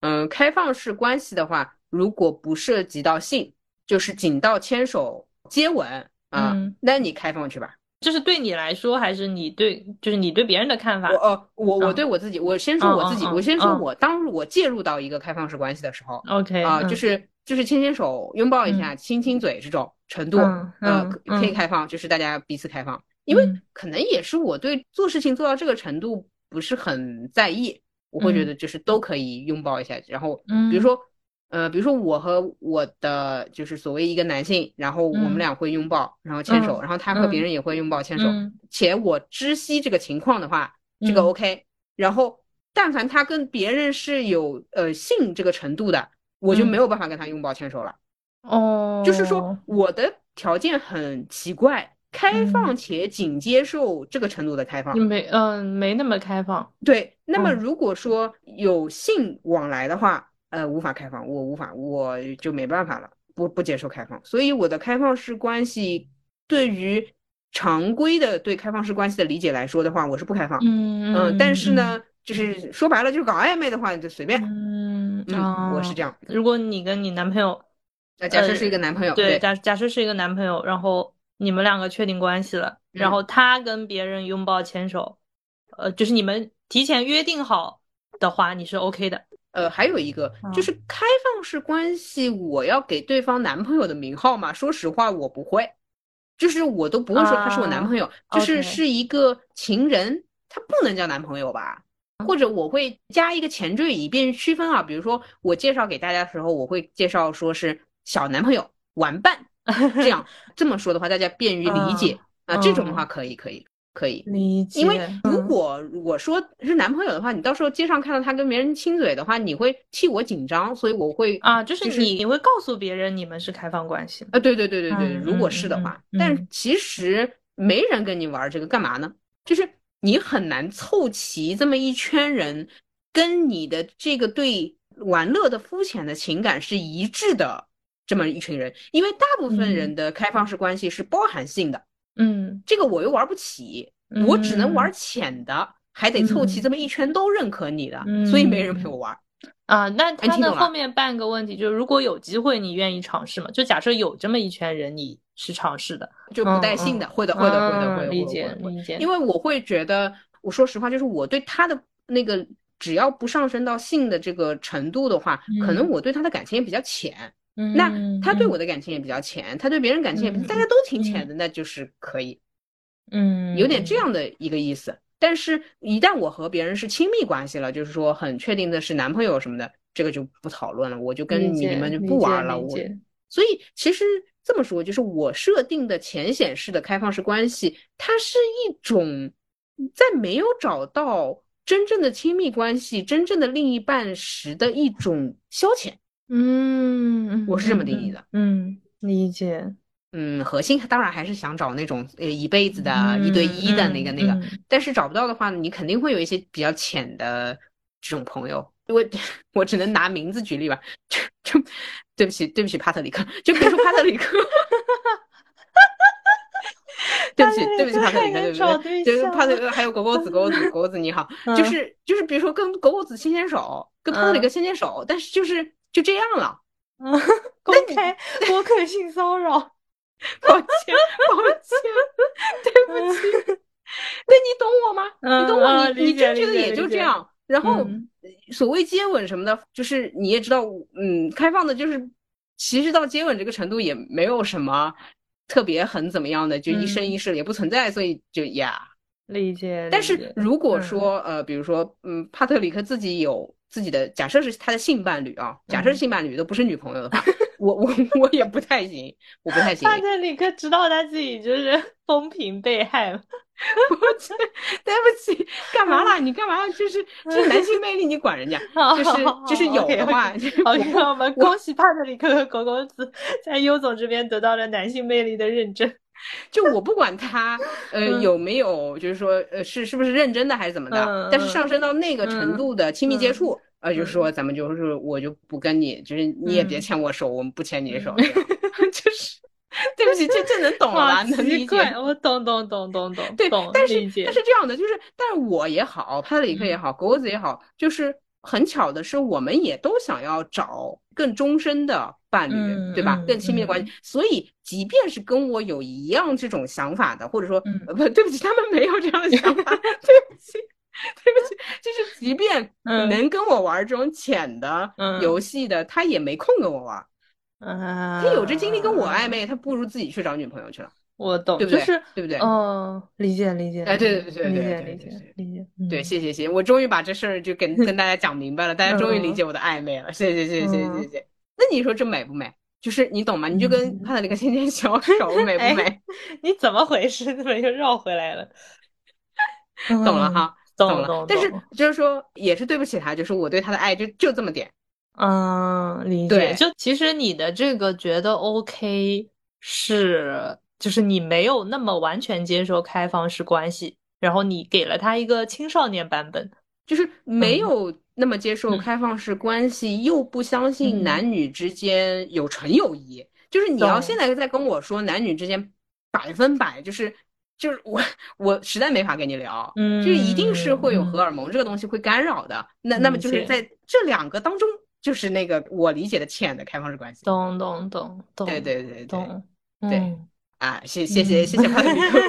嗯，开放式关系的话，如果不涉及到性，就是仅到牵手、接吻啊，那你开放去吧。这是对你来说，还是你对，就是你对别人的看法？我呃，我我对我自己，我先说我自己，我先说我当我介入到一个开放式关系的时候，OK 啊，就是就是牵牵手、拥抱一下、亲亲嘴这种程度，呃，可以开放，就是大家彼此开放，因为可能也是我对做事情做到这个程度不是很在意，我会觉得就是都可以拥抱一下，然后比如说。呃，比如说我和我的就是所谓一个男性，然后我们俩会拥抱，然后牵手，然后他和别人也会拥抱牵手，且我知悉这个情况的话，这个 OK。然后，但凡他跟别人是有呃性这个程度的，我就没有办法跟他拥抱牵手了。哦，就是说我的条件很奇怪，开放且仅接受这个程度的开放。没，嗯，没那么开放。对，那么如果说有性往来的话。呃，无法开放，我无法，我就没办法了，不不接受开放。所以我的开放式关系，对于常规的对开放式关系的理解来说的话，我是不开放。嗯嗯。但是呢，就是说白了，就是搞暧昧的话，你就随便。嗯嗯，我是这样。如果你跟你男朋友，那假设是一个男朋友，对，假假设是一个男朋友，然后你们两个确定关系了，然后他跟别人拥抱牵手，呃，就是你们提前约定好的话，你是 OK 的。呃，还有一个就是开放式关系，我要给对方男朋友的名号嘛？说实话，我不会，就是我都不会说他是我男朋友，就是是一个情人，他不能叫男朋友吧？或者我会加一个前缀，以便区分啊。比如说我介绍给大家的时候，我会介绍说是小男朋友、玩伴，这样这么说的话，大家便于理解啊。这种的话可以，可以。可以理解，因为如果我说是男朋友的话，你到时候街上看到他跟别人亲嘴的话，你会替我紧张，所以我会啊，就是你你会告诉别人你们是开放关系啊，对对对对对，如果是的话，但其实没人跟你玩这个干嘛呢？就是你很难凑齐这么一圈人，跟你的这个对玩乐的肤浅的情感是一致的这么一群人，因为大部分人的开放式关系是包含性的。嗯，这个我又玩不起，我只能玩浅的，还得凑齐这么一圈都认可你的，所以没人陪我玩。啊，那他的后面半个问题就是，如果有机会，你愿意尝试吗？就假设有这么一圈人，你是尝试的，就不带性的，会的，会的，会的，会理解理解。因为我会觉得，我说实话，就是我对他的那个，只要不上升到性的这个程度的话，可能我对他的感情也比较浅。那他对我的感情也比较浅，他对别人感情也大家都挺浅的，那就是可以，嗯，有点这样的一个意思。但是，一旦我和别人是亲密关系了，就是说很确定的是男朋友什么的，这个就不讨论了，我就跟你们就不玩了。我所以其实这么说，就是我设定的浅显式的开放式关系，它是一种在没有找到真正的亲密关系、真正的另一半时的一种消遣。嗯，我是这么定义的。嗯，理解。嗯，核心当然还是想找那种呃一辈子的一对一的那个那个，但是找不到的话，你肯定会有一些比较浅的这种朋友。我 我只能拿名字举例吧，就就对不起对不起帕特里克，就比如说帕特里克，对不起对不起帕特里克，对不对？就是帕特还有狗狗子狗狗子 狗狗子你好，就是就是比如说跟狗狗子牵牵手，跟帕特里克牵牵手，但是就是就这样了，嗯公开 博客性骚扰。抱歉，抱歉，对不起。对，你懂我吗？你懂我，你你正确的也就这样。然后，所谓接吻什么的，就是你也知道，嗯，开放的，就是其实到接吻这个程度也没有什么特别很怎么样的，就一生一世也不存在，所以就呀，理解。但是如果说呃，比如说，嗯，帕特里克自己有自己的假设是他的性伴侣啊，假设是性伴侣都不是女朋友的话。我我我也不太行，我不太行。帕特里克知道他自己就是风评被害了，我去，对不起，干嘛啦？你干嘛？就是就是男性魅力，你管人家？就是就是有的话。OK，我们恭喜帕特里克和狗狗子在优总这边得到了男性魅力的认证。就我不管他呃有没有，就是说呃是是不是认真的还是怎么的，但是上升到那个程度的亲密接触。呃，就说咱们就是我就不跟你，就是你也别牵我手，我们不牵你的手，就是对不起，这这能懂了，能理解。我懂懂懂懂懂。对，但是但是这样的，就是但是我也好，帕特里克也好，狗子也好，就是很巧的是，我们也都想要找更终身的伴侣对吧？更亲密的关系，所以即便是跟我有一样这种想法的，或者说，不对不起，他们没有这样的想法。对不起，对不起，就是即便能跟我玩这种浅的游戏的，他也没空跟我玩。啊，他有这精力跟我暧昧，他不如自己去找女朋友去了。我懂，对不对？就是对不对？哦，理解理解。哎，对对对对对，理解理解理解。对，谢谢谢，我终于把这事儿就跟跟大家讲明白了，大家终于理解我的暧昧了。谢谢谢谢谢谢。那你说这美不美？就是你懂吗？你就跟看到那个牵牵小手，美不 美？你怎么回事？怎么又绕回来了？懂了哈。懂了，但是就是说，也是对不起他，就是我对他的爱就就这么点。嗯，理解。就其实你的这个觉得 OK 是，就是你没有那么完全接受开放式关系，然后你给了他一个青少年版本，就是没有那么接受开放式关系，又不相信男女之间有纯友谊。就是你要现在在跟我说男女之间百分百就是。就是我，我实在没法跟你聊，嗯，就一定是会有荷尔蒙这个东西会干扰的。那那么就是在这两个当中，就是那个我理解的浅的开放式关系。懂懂懂懂。对对对对对。啊，谢谢谢谢谢帕特里克。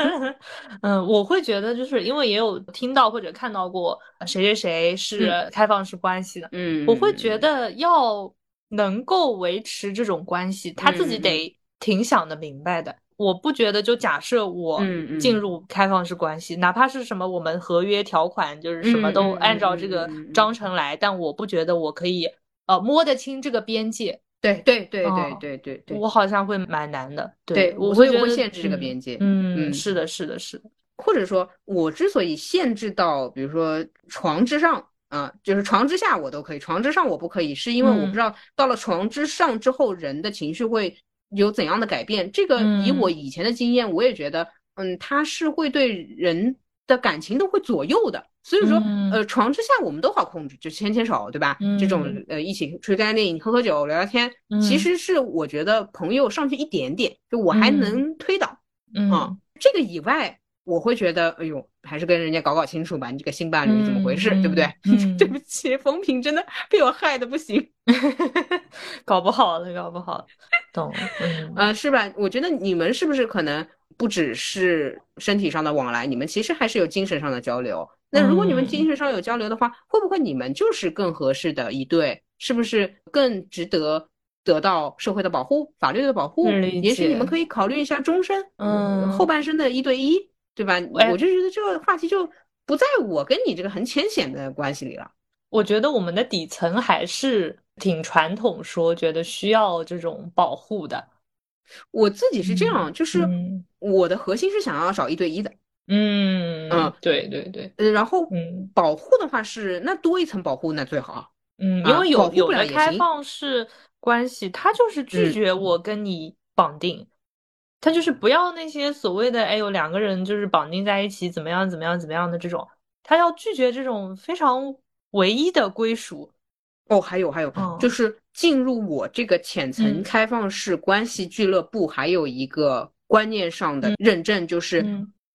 嗯，我会觉得就是因为也有听到或者看到过谁谁谁是开放式关系的，嗯，我会觉得要能够维持这种关系，他自己得挺想的明白的。我不觉得，就假设我进入开放式关系，哪怕是什么我们合约条款就是什么都按照这个章程来，但我不觉得我可以呃摸得清这个边界。对对对对对对对，我好像会蛮难的。对，我会会限制这个边界。嗯，是的，是的，是的。或者说，我之所以限制到，比如说床之上啊，就是床之下我都可以，床之上我不可以，是因为我不知道到了床之上之后，人的情绪会。有怎样的改变？这个以我以前的经验，我也觉得，嗯，它是会对人的感情都会左右的。所以说，呃，床之下我们都好控制，就牵牵手，对吧？这种呃，一起出去看电影、喝喝酒、聊聊天，其实是我觉得朋友上去一点点，就我还能推倒。嗯，这个以外，我会觉得，哎呦，还是跟人家搞搞清楚吧，你这个新伴侣怎么回事，对不对？对不起，风评真的被我害的不行，搞不好了，搞不好了，懂？嗯，呃，是吧？我觉得你们是不是可能不只是身体上的往来，你们其实还是有精神上的交流。那如果你们精神上有交流的话，会不会你们就是更合适的一对？是不是更值得得到社会的保护、法律的保护？也许你们可以考虑一下终身，嗯，后半生的一对一，对吧？我就觉得这个话题就不在我跟你这个很浅显的关系里了。我觉得我们的底层还是挺传统，说觉得需要这种保护的。我自己是这样，就是我的核心是想要找一对一的。嗯嗯，对对对，呃，然后嗯，保护的话是那多一层保护那最好，嗯，因为有有的开放式关系，他就是拒绝我跟你绑定，他就是不要那些所谓的哎呦两个人就是绑定在一起怎么样怎么样怎么样的这种，他要拒绝这种非常唯一的归属。哦，还有还有，就是进入我这个浅层开放式关系俱乐部，还有一个观念上的认证就是。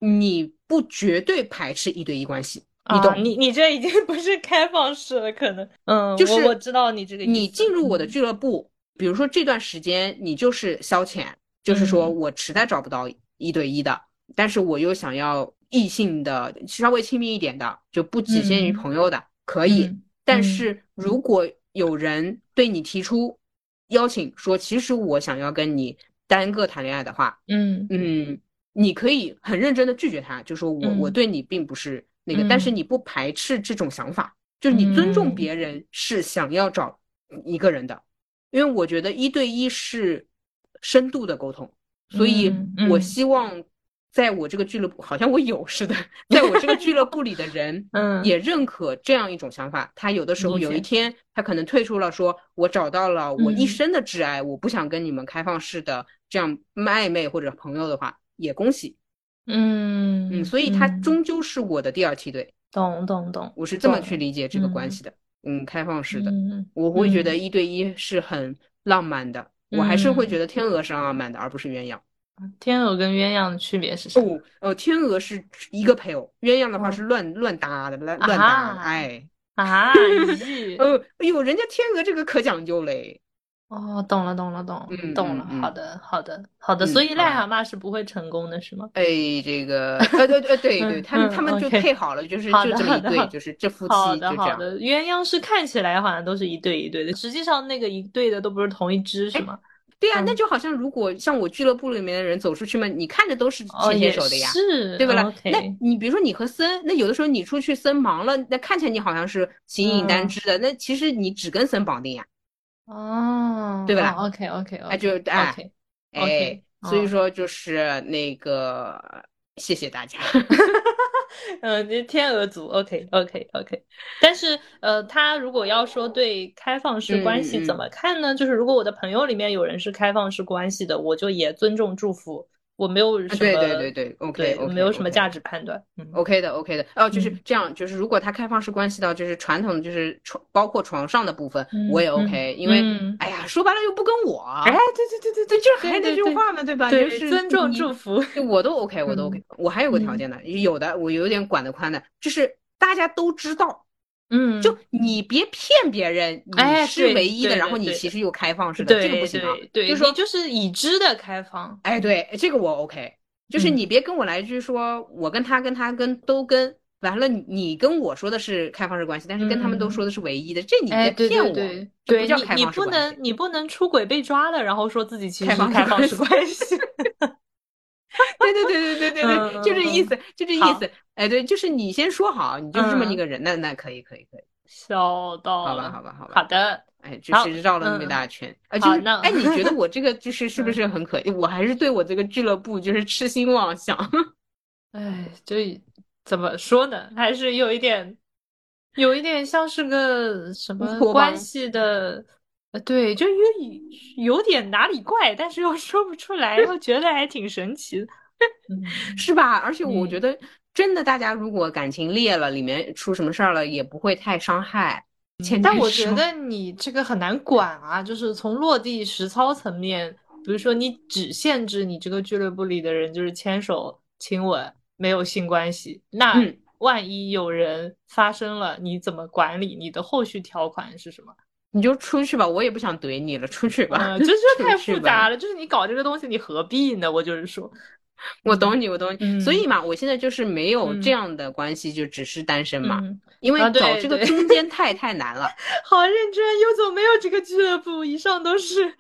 你不绝对排斥一对一关系，你懂？你你这已经不是开放式了，可能，嗯，就是我知道你这个。你进入我的俱乐部，比如说这段时间你就是消遣，就是说我实在找不到一对一的，但是我又想要异性的稍微亲密一点的，就不仅限于朋友的，可以。但是如果有人对你提出邀请，说其实我想要跟你单个谈恋爱的话，嗯嗯。你可以很认真的拒绝他，就说我我对你并不是那个，但是你不排斥这种想法，就是你尊重别人是想要找一个人的，因为我觉得一对一是深度的沟通，所以我希望在我这个俱乐部，好像我有似的，在我这个俱乐部里的人，嗯，也认可这样一种想法。他有的时候有一天他可能退出了，说我找到了我一生的挚爱，我不想跟你们开放式的这样暧昧或者朋友的话。也恭喜，嗯嗯，所以他终究是我的第二梯队，懂懂懂，我是这么去理解这个关系的，嗯，开放式的，我会觉得一对一是很浪漫的，我还是会觉得天鹅是浪漫的，而不是鸳鸯。天鹅跟鸳鸯的区别是什么？哦，天鹅是一个配偶，鸳鸯的话是乱乱搭的，乱乱搭，哎啊，呃，哎呦，人家天鹅这个可讲究嘞。哦，懂了，懂了，懂，懂了。好的，好的，好的。所以癞蛤蟆是不会成功的，是吗？哎，这个，呃，对，对，对，对，他们，他们就配好了，就是 就这么一对，就是这夫妻就这样。好的，鸳鸯是看起来好像都是一对一对的，实际上那个一对的都不是同一只，是吗？对呀，那就好像如果像我俱乐部里面的人走出去嘛，你看着都是牵牵手的呀，是，对不啦？那你比如说你和森，那有的时候你出去森忙了，那看起来你好像是形影单只的，那其实你只跟森绑定呀。哦，对吧？OK OK OK，哎就哎哎，所以说就是那个谢谢大家。嗯，这天鹅族 OK OK OK，但是呃，他如果要说对开放式关系怎么看呢？就是如果我的朋友里面有人是开放式关系的，我就也尊重祝福。我没有什么，对对对对，OK，我没有什么价值判断，嗯，OK 的，OK 的，哦，就是这样，就是如果它开放式关系到就是传统，就是床包括床上的部分，我也 OK，因为，哎呀，说白了又不跟我，哎，对对对对对，就是还那句话嘛，对吧？就是尊重祝福，我都 OK，我都 OK，我还有个条件呢，有的我有点管得宽的，就是大家都知道。嗯，就你别骗别人，你是唯一的，然后你其实又开放式的，这个不行啊。对，就说就是已知的开放。哎，对，这个我 OK。就是你别跟我来一句说，我跟他跟他跟都跟完了，你跟我说的是开放式关系，但是跟他们都说的是唯一的，这你在骗我，对，不叫开放式关系。你不能你不能出轨被抓了，然后说自己其实开放式关系。对对对对对对对，就这意思，就这意思。哎，对，就是你先说好，你就是这么一个人，那那可以可以可以。笑到好吧好吧好吧，好的。哎，就是绕了那么一大圈。啊，就是哎，你觉得我这个 就是是不是很可？我还是对我这个俱乐部就是痴心妄想。哎，就怎么说呢？还是有一点，有一点像是个什么关系的。呃，对，就有有点哪里怪，但是又说不出来，又觉得还挺神奇的，是吧？而且我觉得。真的，大家如果感情裂了，里面出什么事儿了，也不会太伤害。但我觉得你这个很难管啊，就是从落地实操层面，比如说你只限制你这个俱乐部里的人就是牵手亲吻，没有性关系，那万一有人发生了，你怎么管理？你的后续条款是什么？你就出去吧，我也不想怼你了，出去吧。就是太复杂了，就是你搞这个东西，你何必呢？我就是说。我懂你，我懂你，所以嘛，我现在就是没有这样的关系，就只是单身嘛，因为找这个中间太 太难了。好认真，优总没有这个俱乐部，以上都是，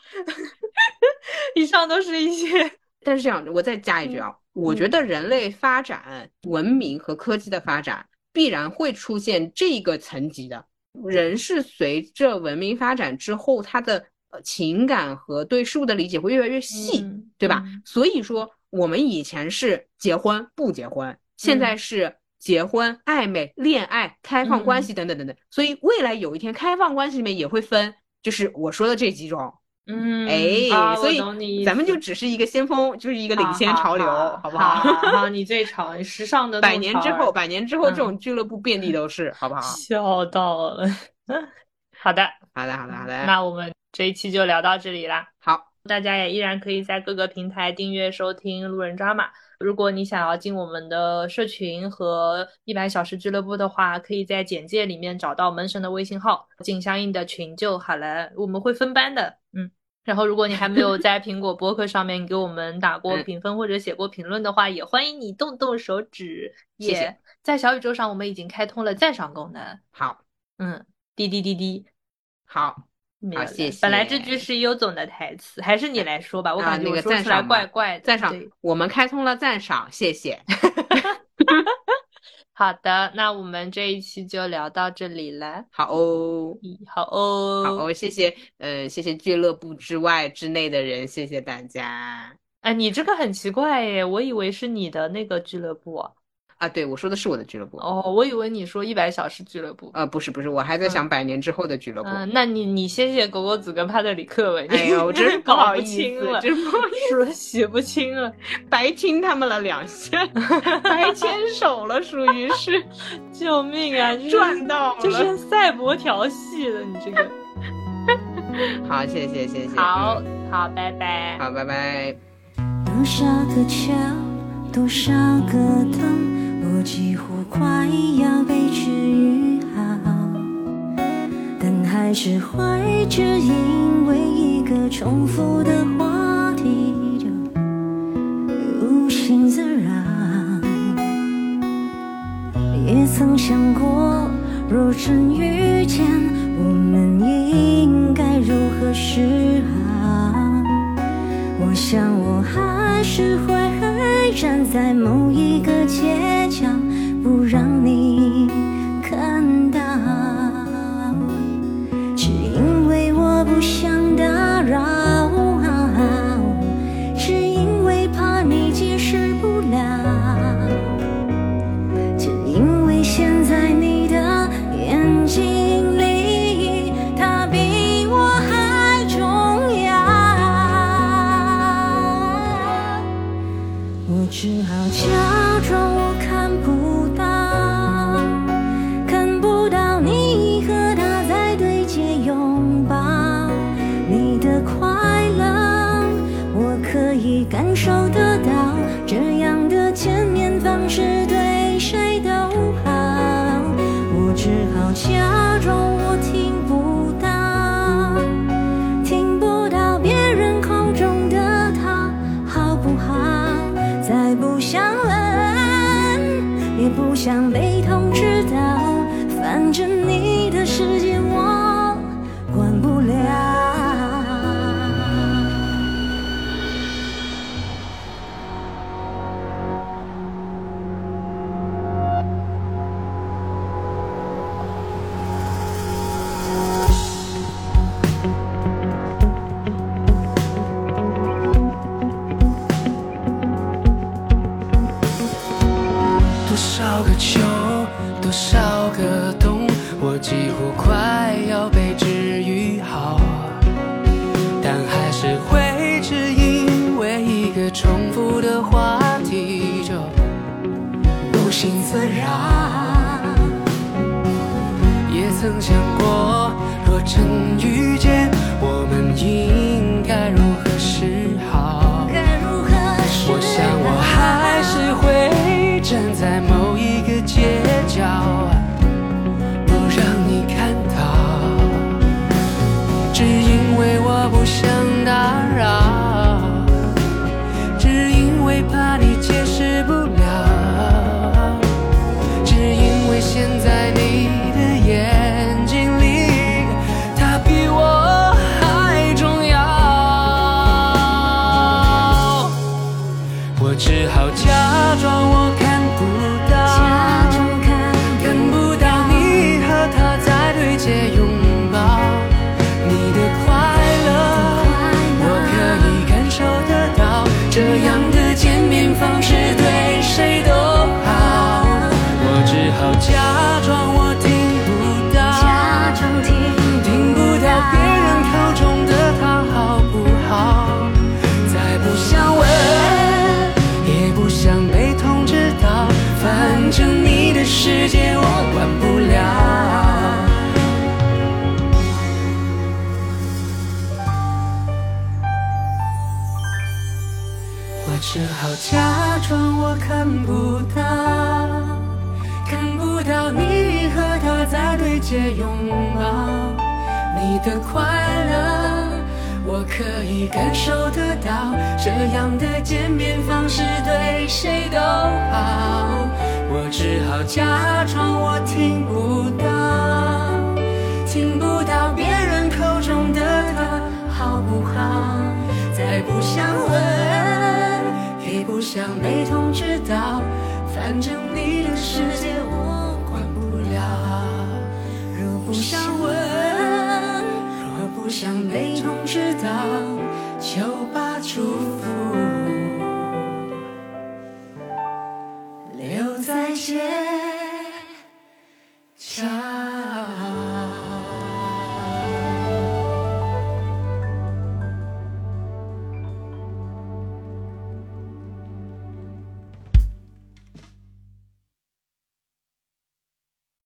以上都是一些。但是这样，我再加一句啊，我觉得人类发展、文明和科技的发展必然会出现这个层级的人，是随着文明发展之后，他的情感和对事物的理解会越来越细，对吧？所以说。我们以前是结婚不结婚，现在是结婚、暧昧、恋爱、开放关系等等等等。所以未来有一天，开放关系里面也会分，就是我说的这几种。嗯，哎，所以咱们就只是一个先锋，就是一个领先潮流，好不好？好，你最潮，时尚的。百年之后，百年之后，这种俱乐部遍地都是，好不好？笑到了。好的，好的，好的，好的。那我们这一期就聊到这里啦。好。大家也依然可以在各个平台订阅收听路人抓马。如果你想要进我们的社群和一百小时俱乐部的话，可以在简介里面找到门神的微信号，进相应的群就好了。我们会分班的，嗯。然后，如果你还没有在苹果播客上面给我们打过评分或者写过评论的话，也欢迎你动动手指。谢谢。在小宇宙上，我们已经开通了赞赏功能。好，嗯，滴滴滴滴，好。好，谢谢。本来这句是优总的台词，还是你来说吧？我感觉我说出来怪怪的。赞赏，我们开通了赞赏，谢谢。好的，那我们这一期就聊到这里了。好哦，好哦，好哦，谢谢。呃，谢谢俱乐部之外之内的人，谢谢大家。哎，你这个很奇怪耶，我以为是你的那个俱乐部。啊，对，我说的是我的俱乐部。哦，我以为你说一百小时俱乐部。呃，不是不是，我还在想百年之后的俱乐部。嗯，那你你谢谢狗狗子跟帕特里克呗。哎呀，我真是搞不清了，真不好意思，洗不清了，白亲他们了两下，白牵手了，属于是，救命啊！赚到了，就是赛博调戏了你这个。好，谢谢谢谢。好好，拜拜。好，拜拜。多少个桥，多少个灯。几乎快要被治愈好，但还是会只因为一个重复的话题就无心自扰。也曾想过，若真遇见，我们应该如何是好？我想我还是会站在某一个街角，不让你心。纷扰。也曾想过，若真遇见，我们应世界我管不了，我只好假装我看不到，看不到你和他在对街拥抱，你的快乐。我可以感受得到，这样的见面方式对谁都好。我只好假装我听不到，听不到别人口中的他好不好？再不想问，也不想被通知到，反正你的世界我管不了。如果想问。想被通知到，就把祝福。